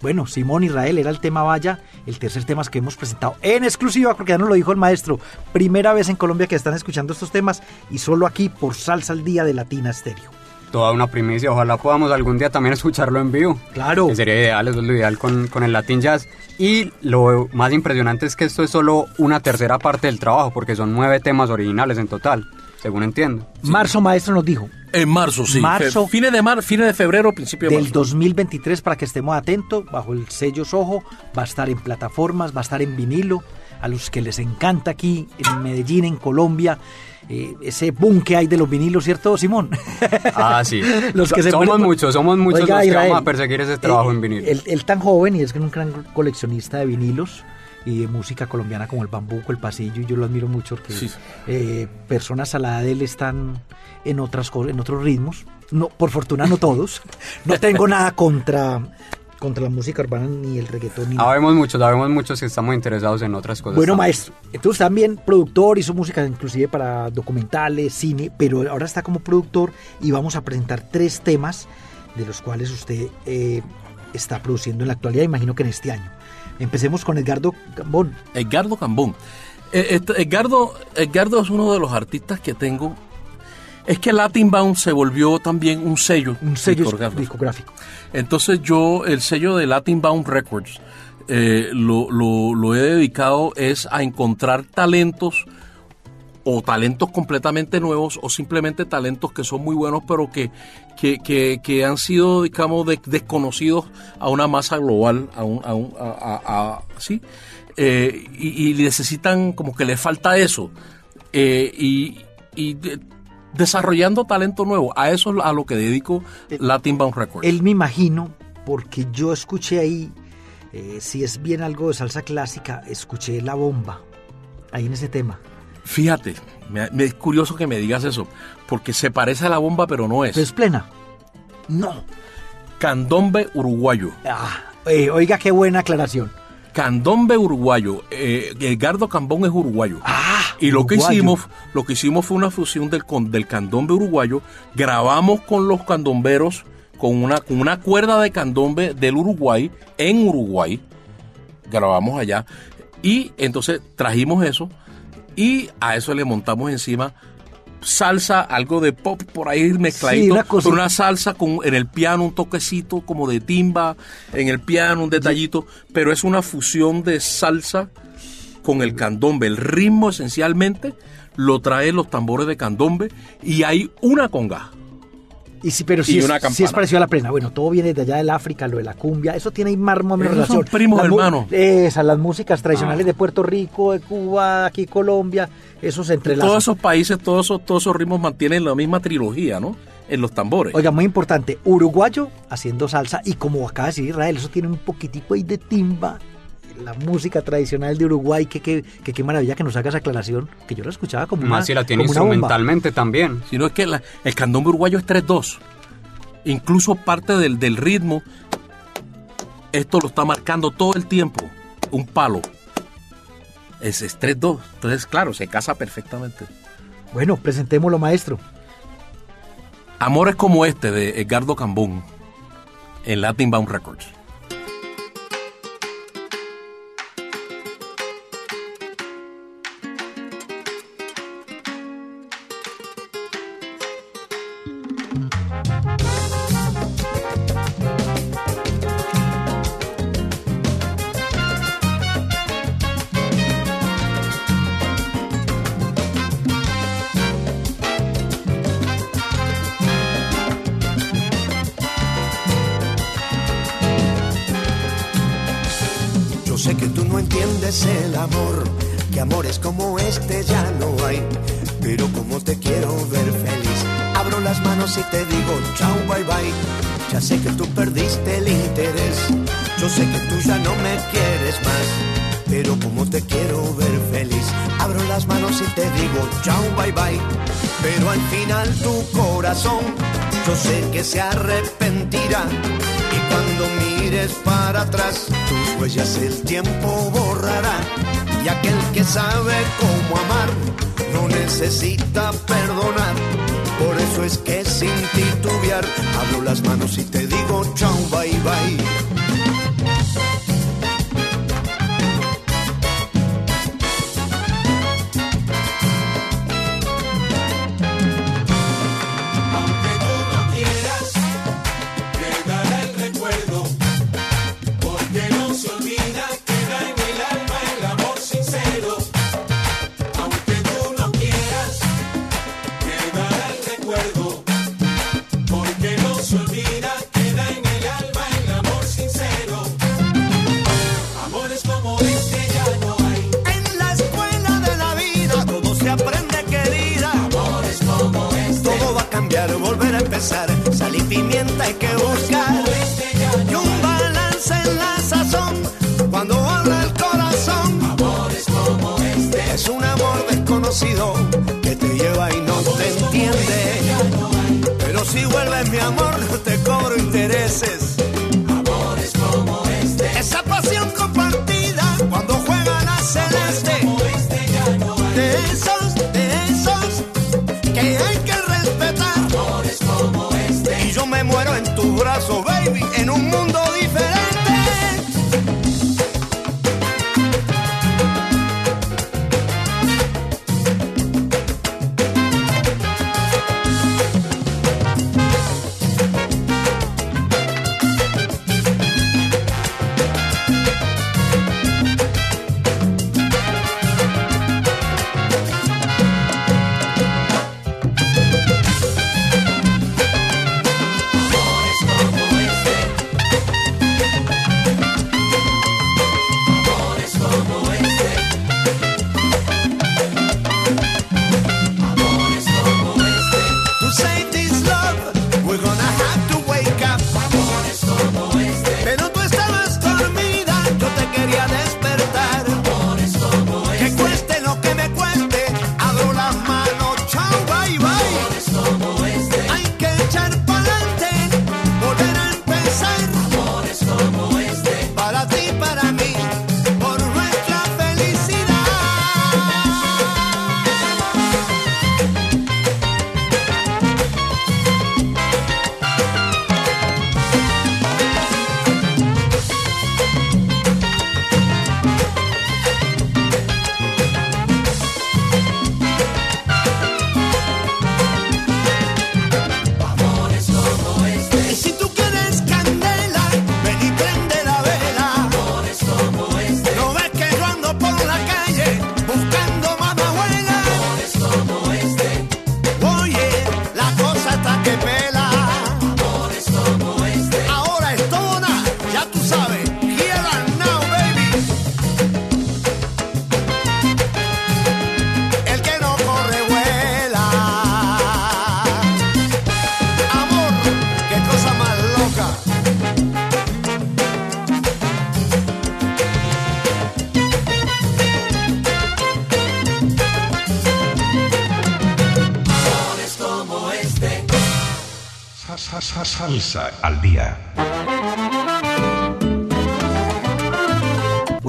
Bueno, Simón Israel era el tema Vaya, el tercer tema que hemos presentado en exclusiva, porque ya nos lo dijo el maestro. Primera vez en Colombia que están escuchando estos temas y solo aquí por Salsa al Día de Latina Stereo. Toda una primicia, ojalá podamos algún día también escucharlo en vivo. Claro. Que sería ideal, eso es lo ideal con, con el Latin Jazz. Y lo más impresionante es que esto es solo una tercera parte del trabajo, porque son nueve temas originales en total, según entiendo. Marzo Maestro nos dijo, En marzo, sí. Marzo. Fe- fines de mar, fines de febrero, principio de del marzo. 2023 para que estemos atentos, bajo el sello Sojo, va a estar en plataformas, va a estar en vinilo, a los que les encanta aquí en Medellín, en Colombia, eh, ese boom que hay de los vinilos, ¿cierto, Simón? Ah, sí. (laughs) Los que se somos por- muchos, somos muchos Oiga, los que Israel, vamos a perseguir ese trabajo eh, en vinilo. Él, él tan joven y es que es un gran coleccionista de vinilos y de música colombiana como el bambuco, el pasillo, y yo lo admiro mucho porque Sí. eh, personas a la edad de él están en otras en otros ritmos. No, por fortuna no todos. (laughs) No tengo nada contra contra la música urbana ni el reggaetón ni nada. Sabemos muchos, sabemos muchos que estamos interesados en otras cosas. Bueno, también. maestro, entonces también productor, hizo música inclusive para documentales, cine, pero ahora está como productor y vamos a presentar tres temas de los cuales usted eh, está produciendo en la actualidad, imagino que en este año. Empecemos con Edgardo Gambón. Edgardo Cambón. Eh, Edgardo, Edgardo es uno de los artistas que tengo. Es que Latin Bound se volvió también un sello. Un sello discográfico. discográfico. Entonces yo, el sello de Latin Bound Records, eh, lo, lo- lo he dedicado es a encontrar talentos o talentos completamente nuevos o simplemente talentos que son muy buenos pero que, que, que- que han sido, digamos, de- desconocidos a una masa global, a un, a un- a- ¿sí? Eh, y, y necesitan, como que le falta eso. Eh, y y de- desarrollando talento nuevo, a eso es a lo que dedico Latin Bound Records. Él me imagino, porque yo escuché ahí, eh, si es bien algo de salsa clásica, escuché la bomba, ahí en ese tema. Fíjate, me, me es curioso que me digas eso, porque se parece a la bomba, pero no es. ¿Pero es plena? No. Candombe uruguayo. Ah, eh, oiga, qué buena aclaración. Candombe uruguayo. Eh, Edgardo Cambón es uruguayo. Ah, y lo que hicimos, lo que hicimos fue una fusión del, con- del candombe uruguayo. Grabamos con los candomberos con una, con una cuerda de candombe del Uruguay en Uruguay. Grabamos allá. Y entonces trajimos eso y a eso le montamos encima salsa, algo de pop por ahí mezcladito, Sí, una pero una salsa con en el piano un toquecito como de timba, en el piano un detallito, pero es una fusión de salsa con el candombe. El ritmo esencialmente lo traen los tambores de candombe y hay una conga. Y sí, pero Y sí, es, una sí es campana. parecido a la plena. Bueno, todo viene de allá del África, lo de la cumbia. Eso tiene ahí más o menos Esos son relación. primos Las hermanos. Esas, las músicas tradicionales Ah. de Puerto Rico, de Cuba, aquí Colombia, esos se entrelazan. Todos esos países, todos esos, todos esos ritmos mantienen la misma trilogía, ¿no? En los tambores. Oiga, muy importante, uruguayo haciendo salsa y como acaba de decir Israel, eso tiene un poquitico ahí de timba, la música tradicional de Uruguay, que que- que qué maravilla que nos haga esa aclaración, que yo la escuchaba como una, Más si la tiene instrumentalmente también. sino es que la- el candombe uruguayo es 3-2. Incluso parte del, del ritmo, esto lo está marcando todo el tiempo, un palo. Es, es 3-2. Entonces, claro, se casa perfectamente. Bueno, presentémoslo, maestro. Amores como este de Edgardo Cambón en Latin Bound Records. Amor, que amores como este ya no hay. Pero como te quiero ver feliz, abro las manos y te digo chao, bye bye. Ya sé que tú perdiste el interés, yo sé que tú ya no me quieres más. Pero como te quiero ver feliz, abro las manos y te digo chao, bye bye. Pero al final tu corazón, yo sé que se arrepentirá. Y cuando mires para atrás, tus huellas el tiempo borrará. Y aquel que sabe cómo amar, no necesita perdonar. Por eso es que sin titubear abro las manos y te digo chao, bye bye.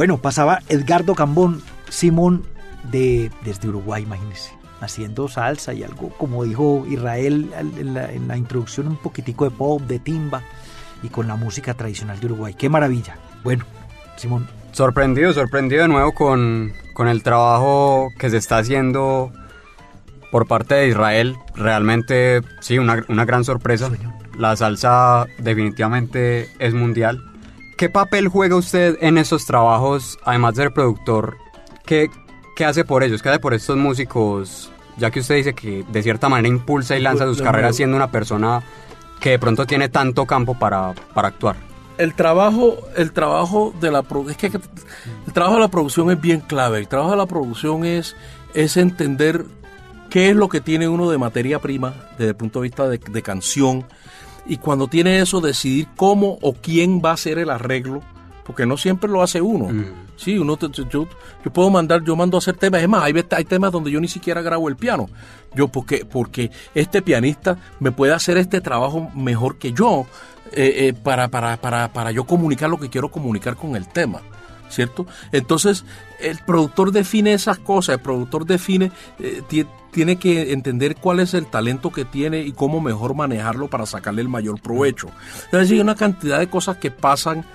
Bueno, pasaba Edgardo Cambón, Simón de, desde Uruguay, imagínense, haciendo salsa y algo, como dijo Israel al- en la, en la introducción, un poquitico de pop, de timba y con la música tradicional de Uruguay. ¡Qué maravilla! Bueno, Simón, Sorprendido, sorprendido de nuevo con, con el trabajo que se está haciendo por parte de Israel. Realmente, sí, una, una gran sorpresa. La salsa definitivamente es mundial. ¿Qué papel juega usted en esos trabajos, además de ser productor? ¿Qué, qué hace por ellos? ¿Qué hace por estos músicos? Ya que usted dice que de cierta manera impulsa y lanza sus carreras siendo una persona que de pronto tiene tanto campo para, para actuar. el trabajo, el trabajo de la es que el trabajo de la producción es bien clave. El trabajo de la producción es, es entender qué es lo que tiene uno de materia prima desde el punto de vista de, de canción. Y cuando tiene eso, decidir cómo o quién va a hacer el arreglo, porque no siempre lo hace uno. Sí, uno te- yo, yo puedo mandar, yo mando a hacer temas. Es más, hay, hay temas donde yo ni siquiera grabo el piano. Yo, porque, porque este pianista me puede hacer este trabajo mejor que yo eh, eh, para, para, para, para yo comunicar lo que quiero comunicar con el tema. ¿Cierto? Entonces, el productor define esas cosas, el productor define, eh, tie- tiene que entender cuál es el talento que tiene y cómo mejor manejarlo para sacarle el mayor provecho. Entonces, hay una cantidad de cosas que pasan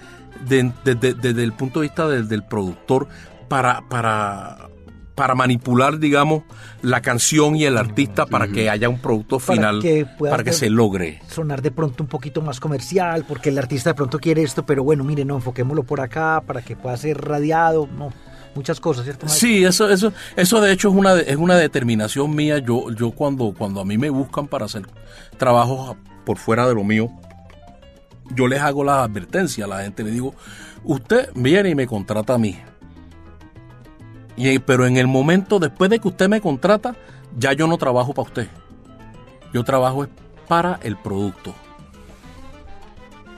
de- de- de- desde el punto de vista del, del productor para, para, para manipular, digamos, la canción y el artista para que haya un producto Para final, que para que se logre. sonar de pronto un poquito más comercial, porque el artista de pronto quiere esto, pero bueno, mire, no, enfoquémoslo por acá para que pueda ser radiado, no, muchas cosas, ¿cierto? maestro? Sí, eso, eso, eso de hecho es una, es una determinación mía. Yo, yo cuando, cuando a mí me buscan para hacer trabajos por fuera de lo mío, yo les hago la advertencia a la gente. Le digo, usted viene y me contrata a mí. Pero en el momento, después de que usted me contrata, ya yo no trabajo para usted. Yo trabajo para el producto.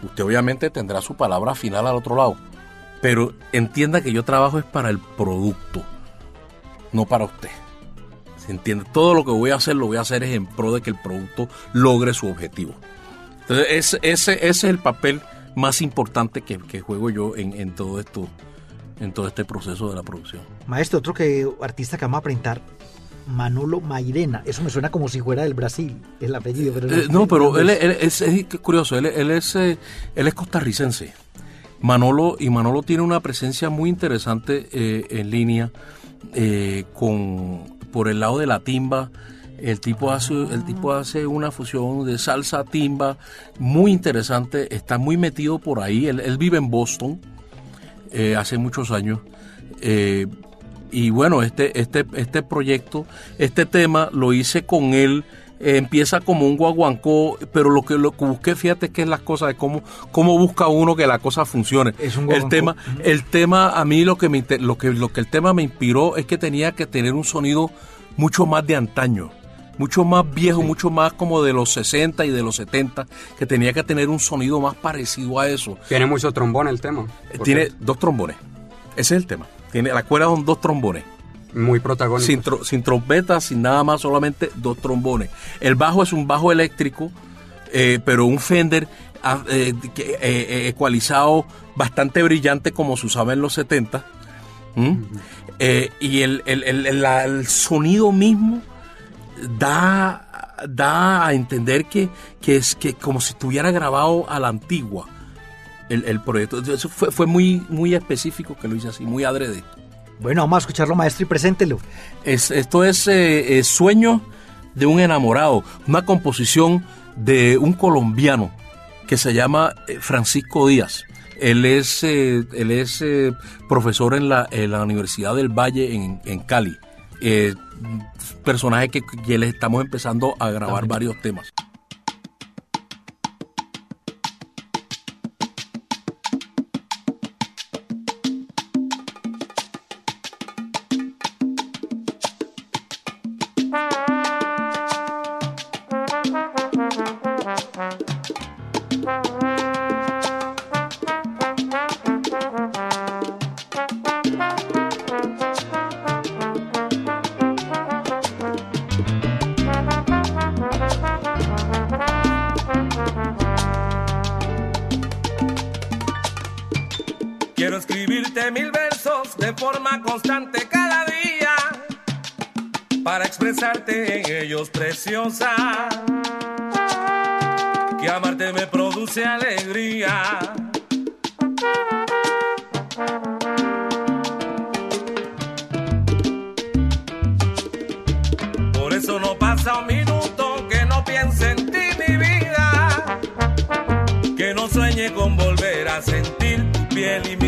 Usted obviamente tendrá su palabra final al otro lado. Pero entienda que yo trabajo es para el producto, no para usted. ¿Se entiende? Todo lo que voy a hacer lo voy a hacer es en pro de que el producto logre su objetivo. Entonces, ese, ese, ese es el papel más importante que, que juego yo en, en todo esto, en todo este proceso de la producción. Maestro, otro que artista que vamos a presentar, Manolo Mairena, eso me suena como si fuera del Brasil, el apellido, pero Eh, no, pero él, él es, es curioso, él, él es, eh, él es costarricense. Manolo, y Manolo tiene una presencia muy interesante eh, en línea eh, con por el lado de la timba. El tipo hace, el tipo hace una fusión de salsa timba muy interesante, está muy metido por ahí. Él, él vive en Boston eh, hace muchos años. Eh, y bueno, este, este, este proyecto, este tema lo hice con él. eh, empieza como un guaguancó, pero lo que, lo que busqué, fíjate que es las cosas de cómo, cómo busca uno que la cosa funcione. Es un el tema, el tema, a mí lo que, me, lo, que, lo que el tema me inspiró es que tenía que tener un sonido mucho más de antaño, mucho más viejo, mucho más como de los 60 y de los 70, que tenía que tener un sonido más parecido a eso. Tiene mucho trombón el tema. Eh, Tiene cierto. dos trombones. Ese es el tema. Tiene, la cuerda son dos trombones. Muy protagónico. Sin, tro- sin trompeta, sin nada más, solamente dos trombones. El bajo es un bajo eléctrico, eh, pero un Fender ah, eh, ecualizado bastante brillante como se usaba en los 70. ¿Mm? Eh, y el, el- el- el- la- el sonido mismo da, da a entender que, que es que como si estuviera grabado a la antigua el, el proyecto. Eso fue, fue muy, muy específico que lo hice así, muy adrede. Bueno, vamos a escucharlo, maestro, y preséntelo. Es, esto es eh, Sueño de un enamorado, una composición de un colombiano que se llama eh, Francisco Díaz. Él es, eh, él es eh, profesor en la, en la Universidad del Valle en, en Cali. Eh, personaje que, que le estamos empezando a grabar varios temas. De forma constante cada día para expresarte en ellos preciosa. Que amarte me produce alegría. Por eso no pasa un minuto que no piense en ti, mi vida. Que no sueñe con volver a sentir tu piel y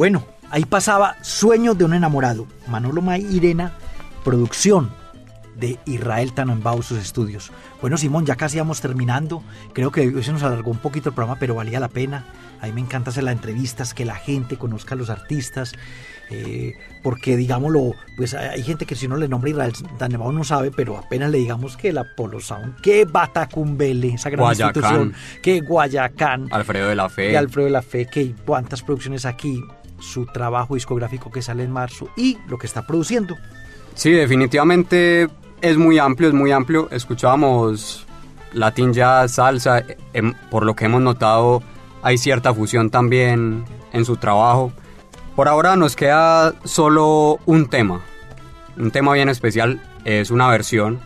Bueno, ahí pasaba Sueños de un enamorado. Manolo Mairena, producción de Israel Tannenbaum, sus estudios. Bueno, Simón, ya casi vamos terminando. Creo que hoy se nos alargó un poquito el programa, pero valía la pena. A mí me encanta hacer las entrevistas, que la gente conozca a los artistas, eh, porque digámoslo, pues hay gente que si uno le nombra Israel Tannenbaum no sabe, pero apenas le digamos que la Polo Sound, que Batacumbele, esa gran Guayacán. institución, que Guayacán, Alfredo de la Fe. Alfredo de la Fe, que cuántas producciones aquí, su trabajo discográfico que sale en marzo y lo que está produciendo. Sí, definitivamente es muy amplio, es muy amplio. Escuchábamos Latin Jazz, salsa, em, por lo que hemos notado hay cierta fusión también en su trabajo. Por ahora nos queda solo un tema, un tema bien especial, es una versión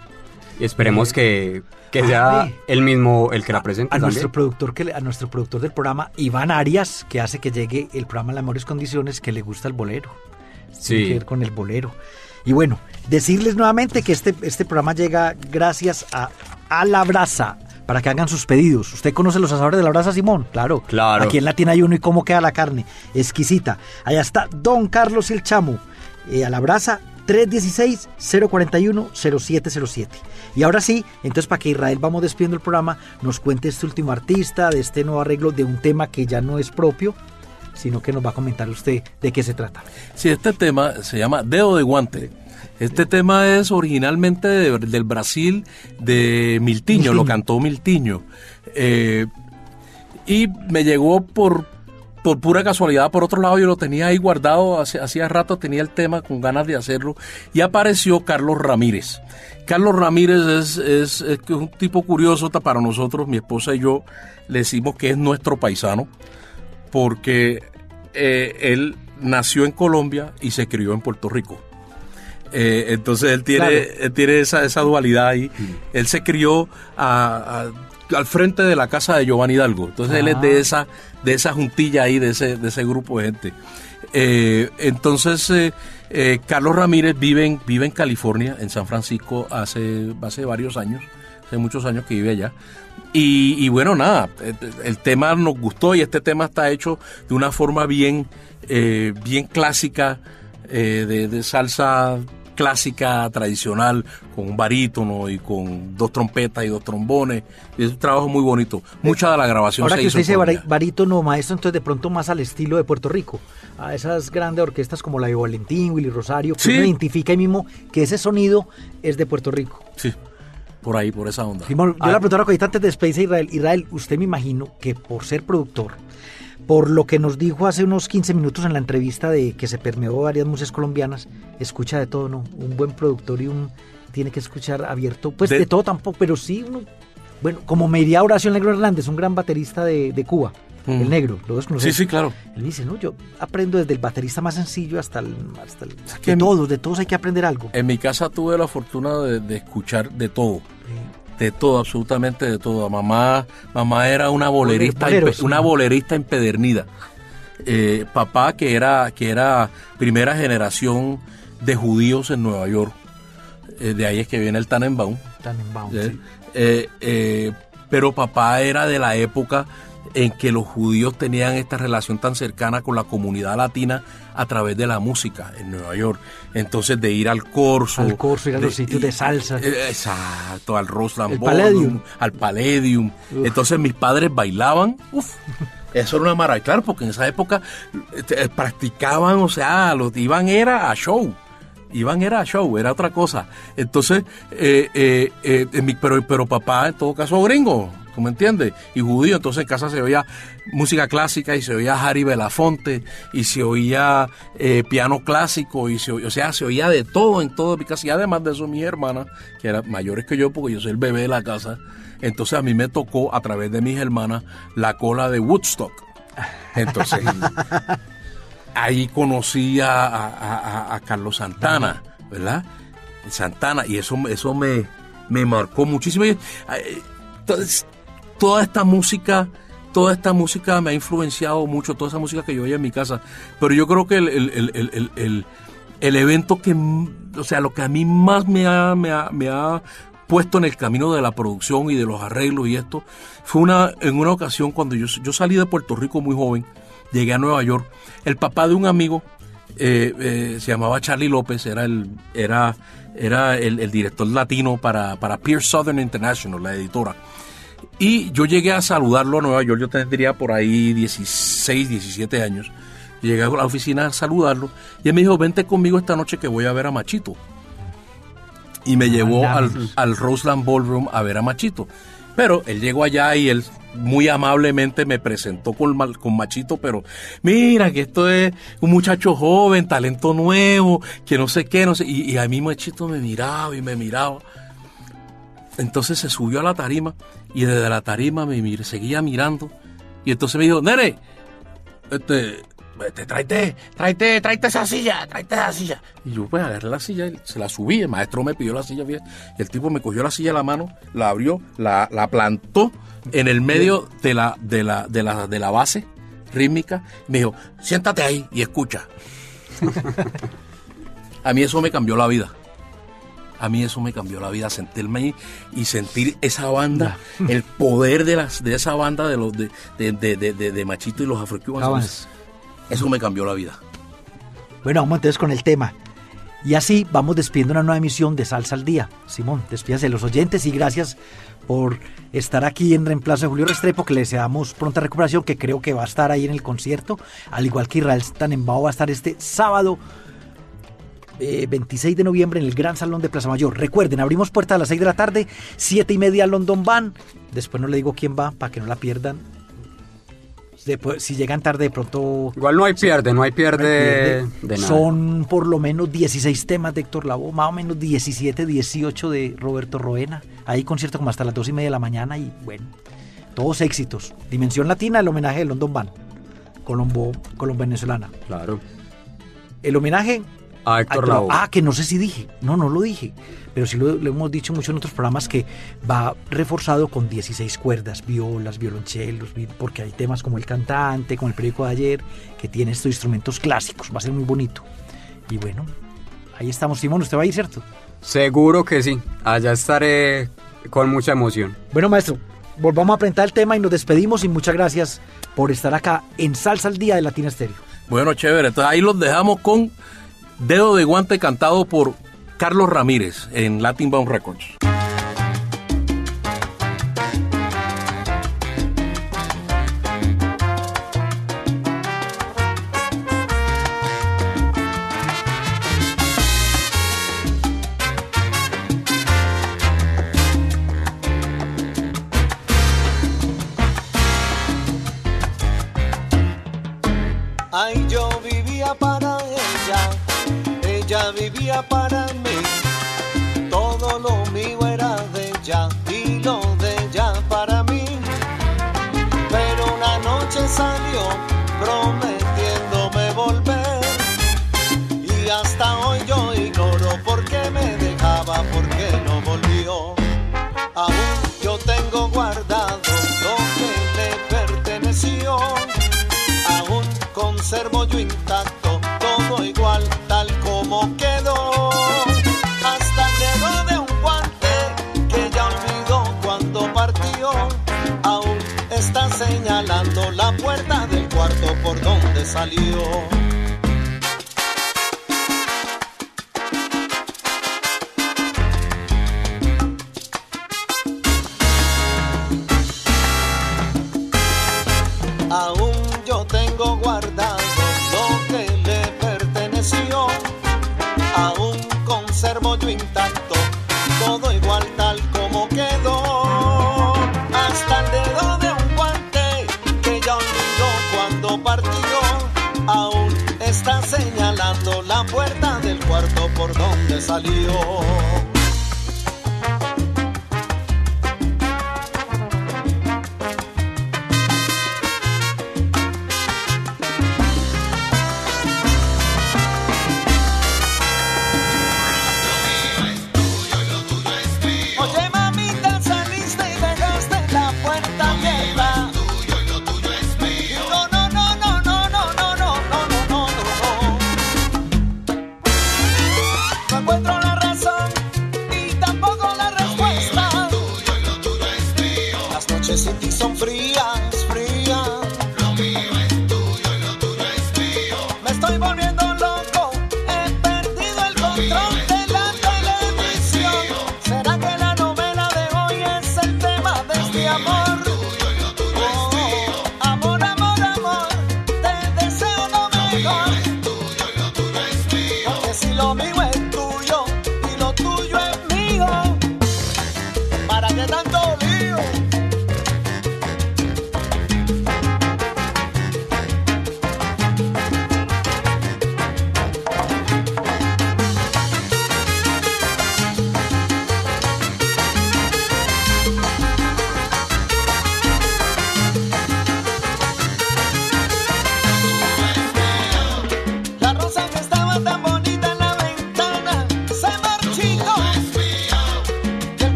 y esperemos que, que sea el mismo el que la presente. a nuestro productor que le- a nuestro productor del programa Iván Arias que hace que llegue el programa en las mejores condiciones que le gusta el bolero Sí. Tiene que ver con el bolero y bueno decirles nuevamente que este este programa llega gracias a a la brasa para que hagan sus pedidos. ¿Usted conoce los asadores de la brasa, Simón? Claro. Claro. Aquí en Latina hay uno y cómo queda la carne. Exquisita. Allá está Don Carlos el Chamo. eh, a la brasa 316-041-0707. Y ahora sí, entonces para que Israel vamos despidiendo el programa, nos cuente este último artista, de este nuevo arreglo, de un tema que ya no es propio, sino que nos va a comentar usted de qué se trata. Sí, este tema se llama Dedo de Guante. Este tema es originalmente de- del Brasil de Miltiño, lo cantó Miltiño. Eh, y me llegó por, por pura casualidad. Por otro lado, yo lo tenía ahí guardado, hace- hacía rato tenía el tema con ganas de hacerlo. Y apareció Carlos Ramírez. Carlos Ramírez es, es- es un tipo curioso para nosotros, mi esposa y yo le decimos que es nuestro paisano porque eh, él nació en Colombia y se crió en Puerto Rico. Eh, entonces él tiene, Claro. él tiene esa, esa dualidad ahí. Él se crió a- a- al frente de la casa de Giovanni Hidalgo. Entonces él es Ah. de esa, de esa juntilla ahí, de ese, de ese grupo de gente. Eh, entonces eh, eh, Carlos Ramírez vive en, vive en California, en San Francisco, hace, hace varios años, hace muchos años que vive allá. Y, bueno, nada, el, tema nos gustó y este tema está hecho de una forma bien, bien clásica, de salsa clásica, tradicional, con un barítono y con dos trompetas y dos trombones. Es un trabajo muy bonito. Mucha de la grabación Ahora se que hizo usted dice barítono, maestro, entonces de pronto más al estilo de Puerto Rico, a esas grandes orquestas como la de Valentín, Willy Rosario, que Sí. uno identifica ahí mismo que ese sonido es de Puerto Rico. Sí, por ahí, por esa onda. Simón, yo Ah, la preguntaba ahorita antes de Space Israel. Israel, usted me imagino que por ser productor, por lo que nos dijo hace unos 15 minutos en la entrevista de que se permeó varias músicas colombianas, escucha de todo, ¿no? Un buen productor y un tiene que escuchar abierto, pues de, De- todo tampoco, pero sí uno, bueno, como me diría Horacio Negro Hernández, un gran baterista de, de Cuba, Mm. el negro, lo desconoces. Sí, sí, claro. Él dice, no, yo aprendo desde el baterista más sencillo hasta el, hasta el que de todos, de todos hay que aprender algo. En mi casa tuve la fortuna de, de escuchar de todo. De todo, absolutamente de todo. Mamá, mamá era una bolerista, Boleros, una bolerista empedernida. Eh, papá, que era, que era primera generación de judíos en Nueva York. Eh, de ahí es que viene el Tannenbaum. Tannenbaum, sí. Eh, eh, pero papá era de la época en que los judíos tenían esta relación tan cercana con la comunidad latina a través de la música en Nueva York. Entonces de ir al corso. Al corso, ir a los sitios de salsa. eh, Exacto, al Rosland Palladium. al Palladium. Entonces mis padres bailaban. Uf, eso era una maravilla. Claro, porque en esa época eh, practicaban, o sea, los iban era a show. Iban era a show, era otra cosa. Entonces, eh, pero, pero papá, en todo caso, gringo, ¿tú me entiendes? Y judío, entonces en casa se oía música clásica y se oía Harry Belafonte y se oía eh, piano clásico y se oía, o sea, se oía de todo en todo mi casa. Y además de eso, mis hermanas, que eran mayores que yo, porque yo soy el bebé de la casa, entonces a mí me tocó a través de mis hermanas la cola de Woodstock. Entonces, (laughs) ahí conocí a, a- a- a Carlos Santana, ¿verdad? Santana, y eso, eso me, me marcó muchísimo. Entonces, toda esta música, toda esta música me ha influenciado mucho, toda esa música que yo oía en mi casa. Pero yo creo que el, el- el- el- el- evento que, o sea, lo que a mí más me ha, me ha, me ha puesto en el camino de la producción y de los arreglos y esto, fue una, en una ocasión cuando yo, yo salí de Puerto Rico muy joven, llegué a Nueva York, el papá de un amigo eh, eh, se llamaba Charlie López, era el, era, era el, el director latino para, para Pierce Southern International, la editora. Y yo llegué a saludarlo a Nueva York, yo tendría por ahí 16, 17 años. Llegué a la oficina a saludarlo y él me dijo, vente conmigo esta noche que voy a ver a Machito. Y me llevó al, al Roseland Ballroom a ver a Machito. Pero él llegó allá y él muy amablemente me presentó con, con Machito, pero mira que esto es un muchacho joven, talento nuevo, que no sé qué, no sé. Y, y a mí Machito me miraba y me miraba. Entonces se subió a la tarima y desde la tarima me seguía mirando. Y entonces me dijo, nene, este, este, tráete, tráete, tráete esa silla, tráete esa silla. Y yo pues agarré la silla y se la subí, el maestro me pidió la silla y el tipo me cogió la silla de la mano, la abrió, la, la plantó en el medio de la, de la, de la, de la base rítmica, me dijo, siéntate ahí y escucha. (laughs) A mí eso me cambió la vida. A mí eso me cambió la vida, sentirme ahí y sentir esa banda, (laughs) el poder de las de esa banda de los de, de, de, de- Machito y los afrocubanos. Eso me cambió la vida. Bueno, vamos entonces con el tema. Y así vamos despidiendo una nueva emisión de Salsa al Día. Simón, despídase de los oyentes y gracias por estar aquí en reemplazo de Julio Restrepo, que le deseamos pronta recuperación, que creo que va a estar ahí en el concierto, al igual que Israel Tannenbaum va a estar este sábado eh, 26 de noviembre en el Gran Salón de Plaza Mayor. Recuerden, abrimos puertas a las 6 de la tarde, 7 y media London Van. Después no le digo quién va para que no la pierdan. Después, si llegan tarde, de pronto Igual no hay pierde, no hay pierde pierde. de nada. Son por lo menos 16 temas de Héctor Lavoe, más o menos 17, 18 de Roberto Roena. Hay concierto como hasta las 2 y media de la mañana y bueno, todos éxitos. Dimensión Latina, el homenaje de London Band, Colombo, Colombo venezolana. Claro. El homenaje A Héctor Lavoe. Ah, que no sé si dije, no, no lo dije, pero sí lo, lo hemos dicho mucho en otros programas que va reforzado con 16 cuerdas, violas, violonchelos, vi- porque hay temas como el cantante, como el periódico de ayer, que tiene estos instrumentos clásicos, va a ser muy bonito. Y bueno, ahí estamos, Simón, usted va a ir, ¿cierto? Seguro que sí. Allá estaré con mucha emoción. Bueno, maestro, volvamos a presentar el tema y nos despedimos y muchas gracias por estar acá en Salsa al Día de Latina Estéreo. Bueno, chévere. Entonces ahí los dejamos con Dedo de Guante cantado por Carlos Ramírez en Latin Bound Records. Puerta del cuarto por donde salió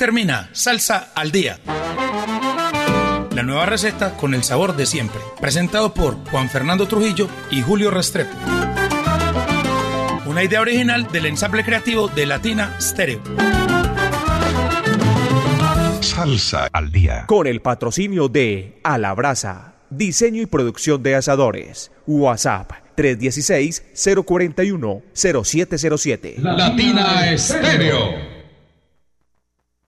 termina Salsa al Día. La nueva receta con el sabor de siempre. Presentado por Juan Fernando Trujillo y Julio Restrepo. Una idea original del ensamble creativo de Latina Stereo. Salsa al día. Con el patrocinio de A la Brasa, diseño y producción de asadores. WhatsApp 316-041-0707. Latina Estéreo.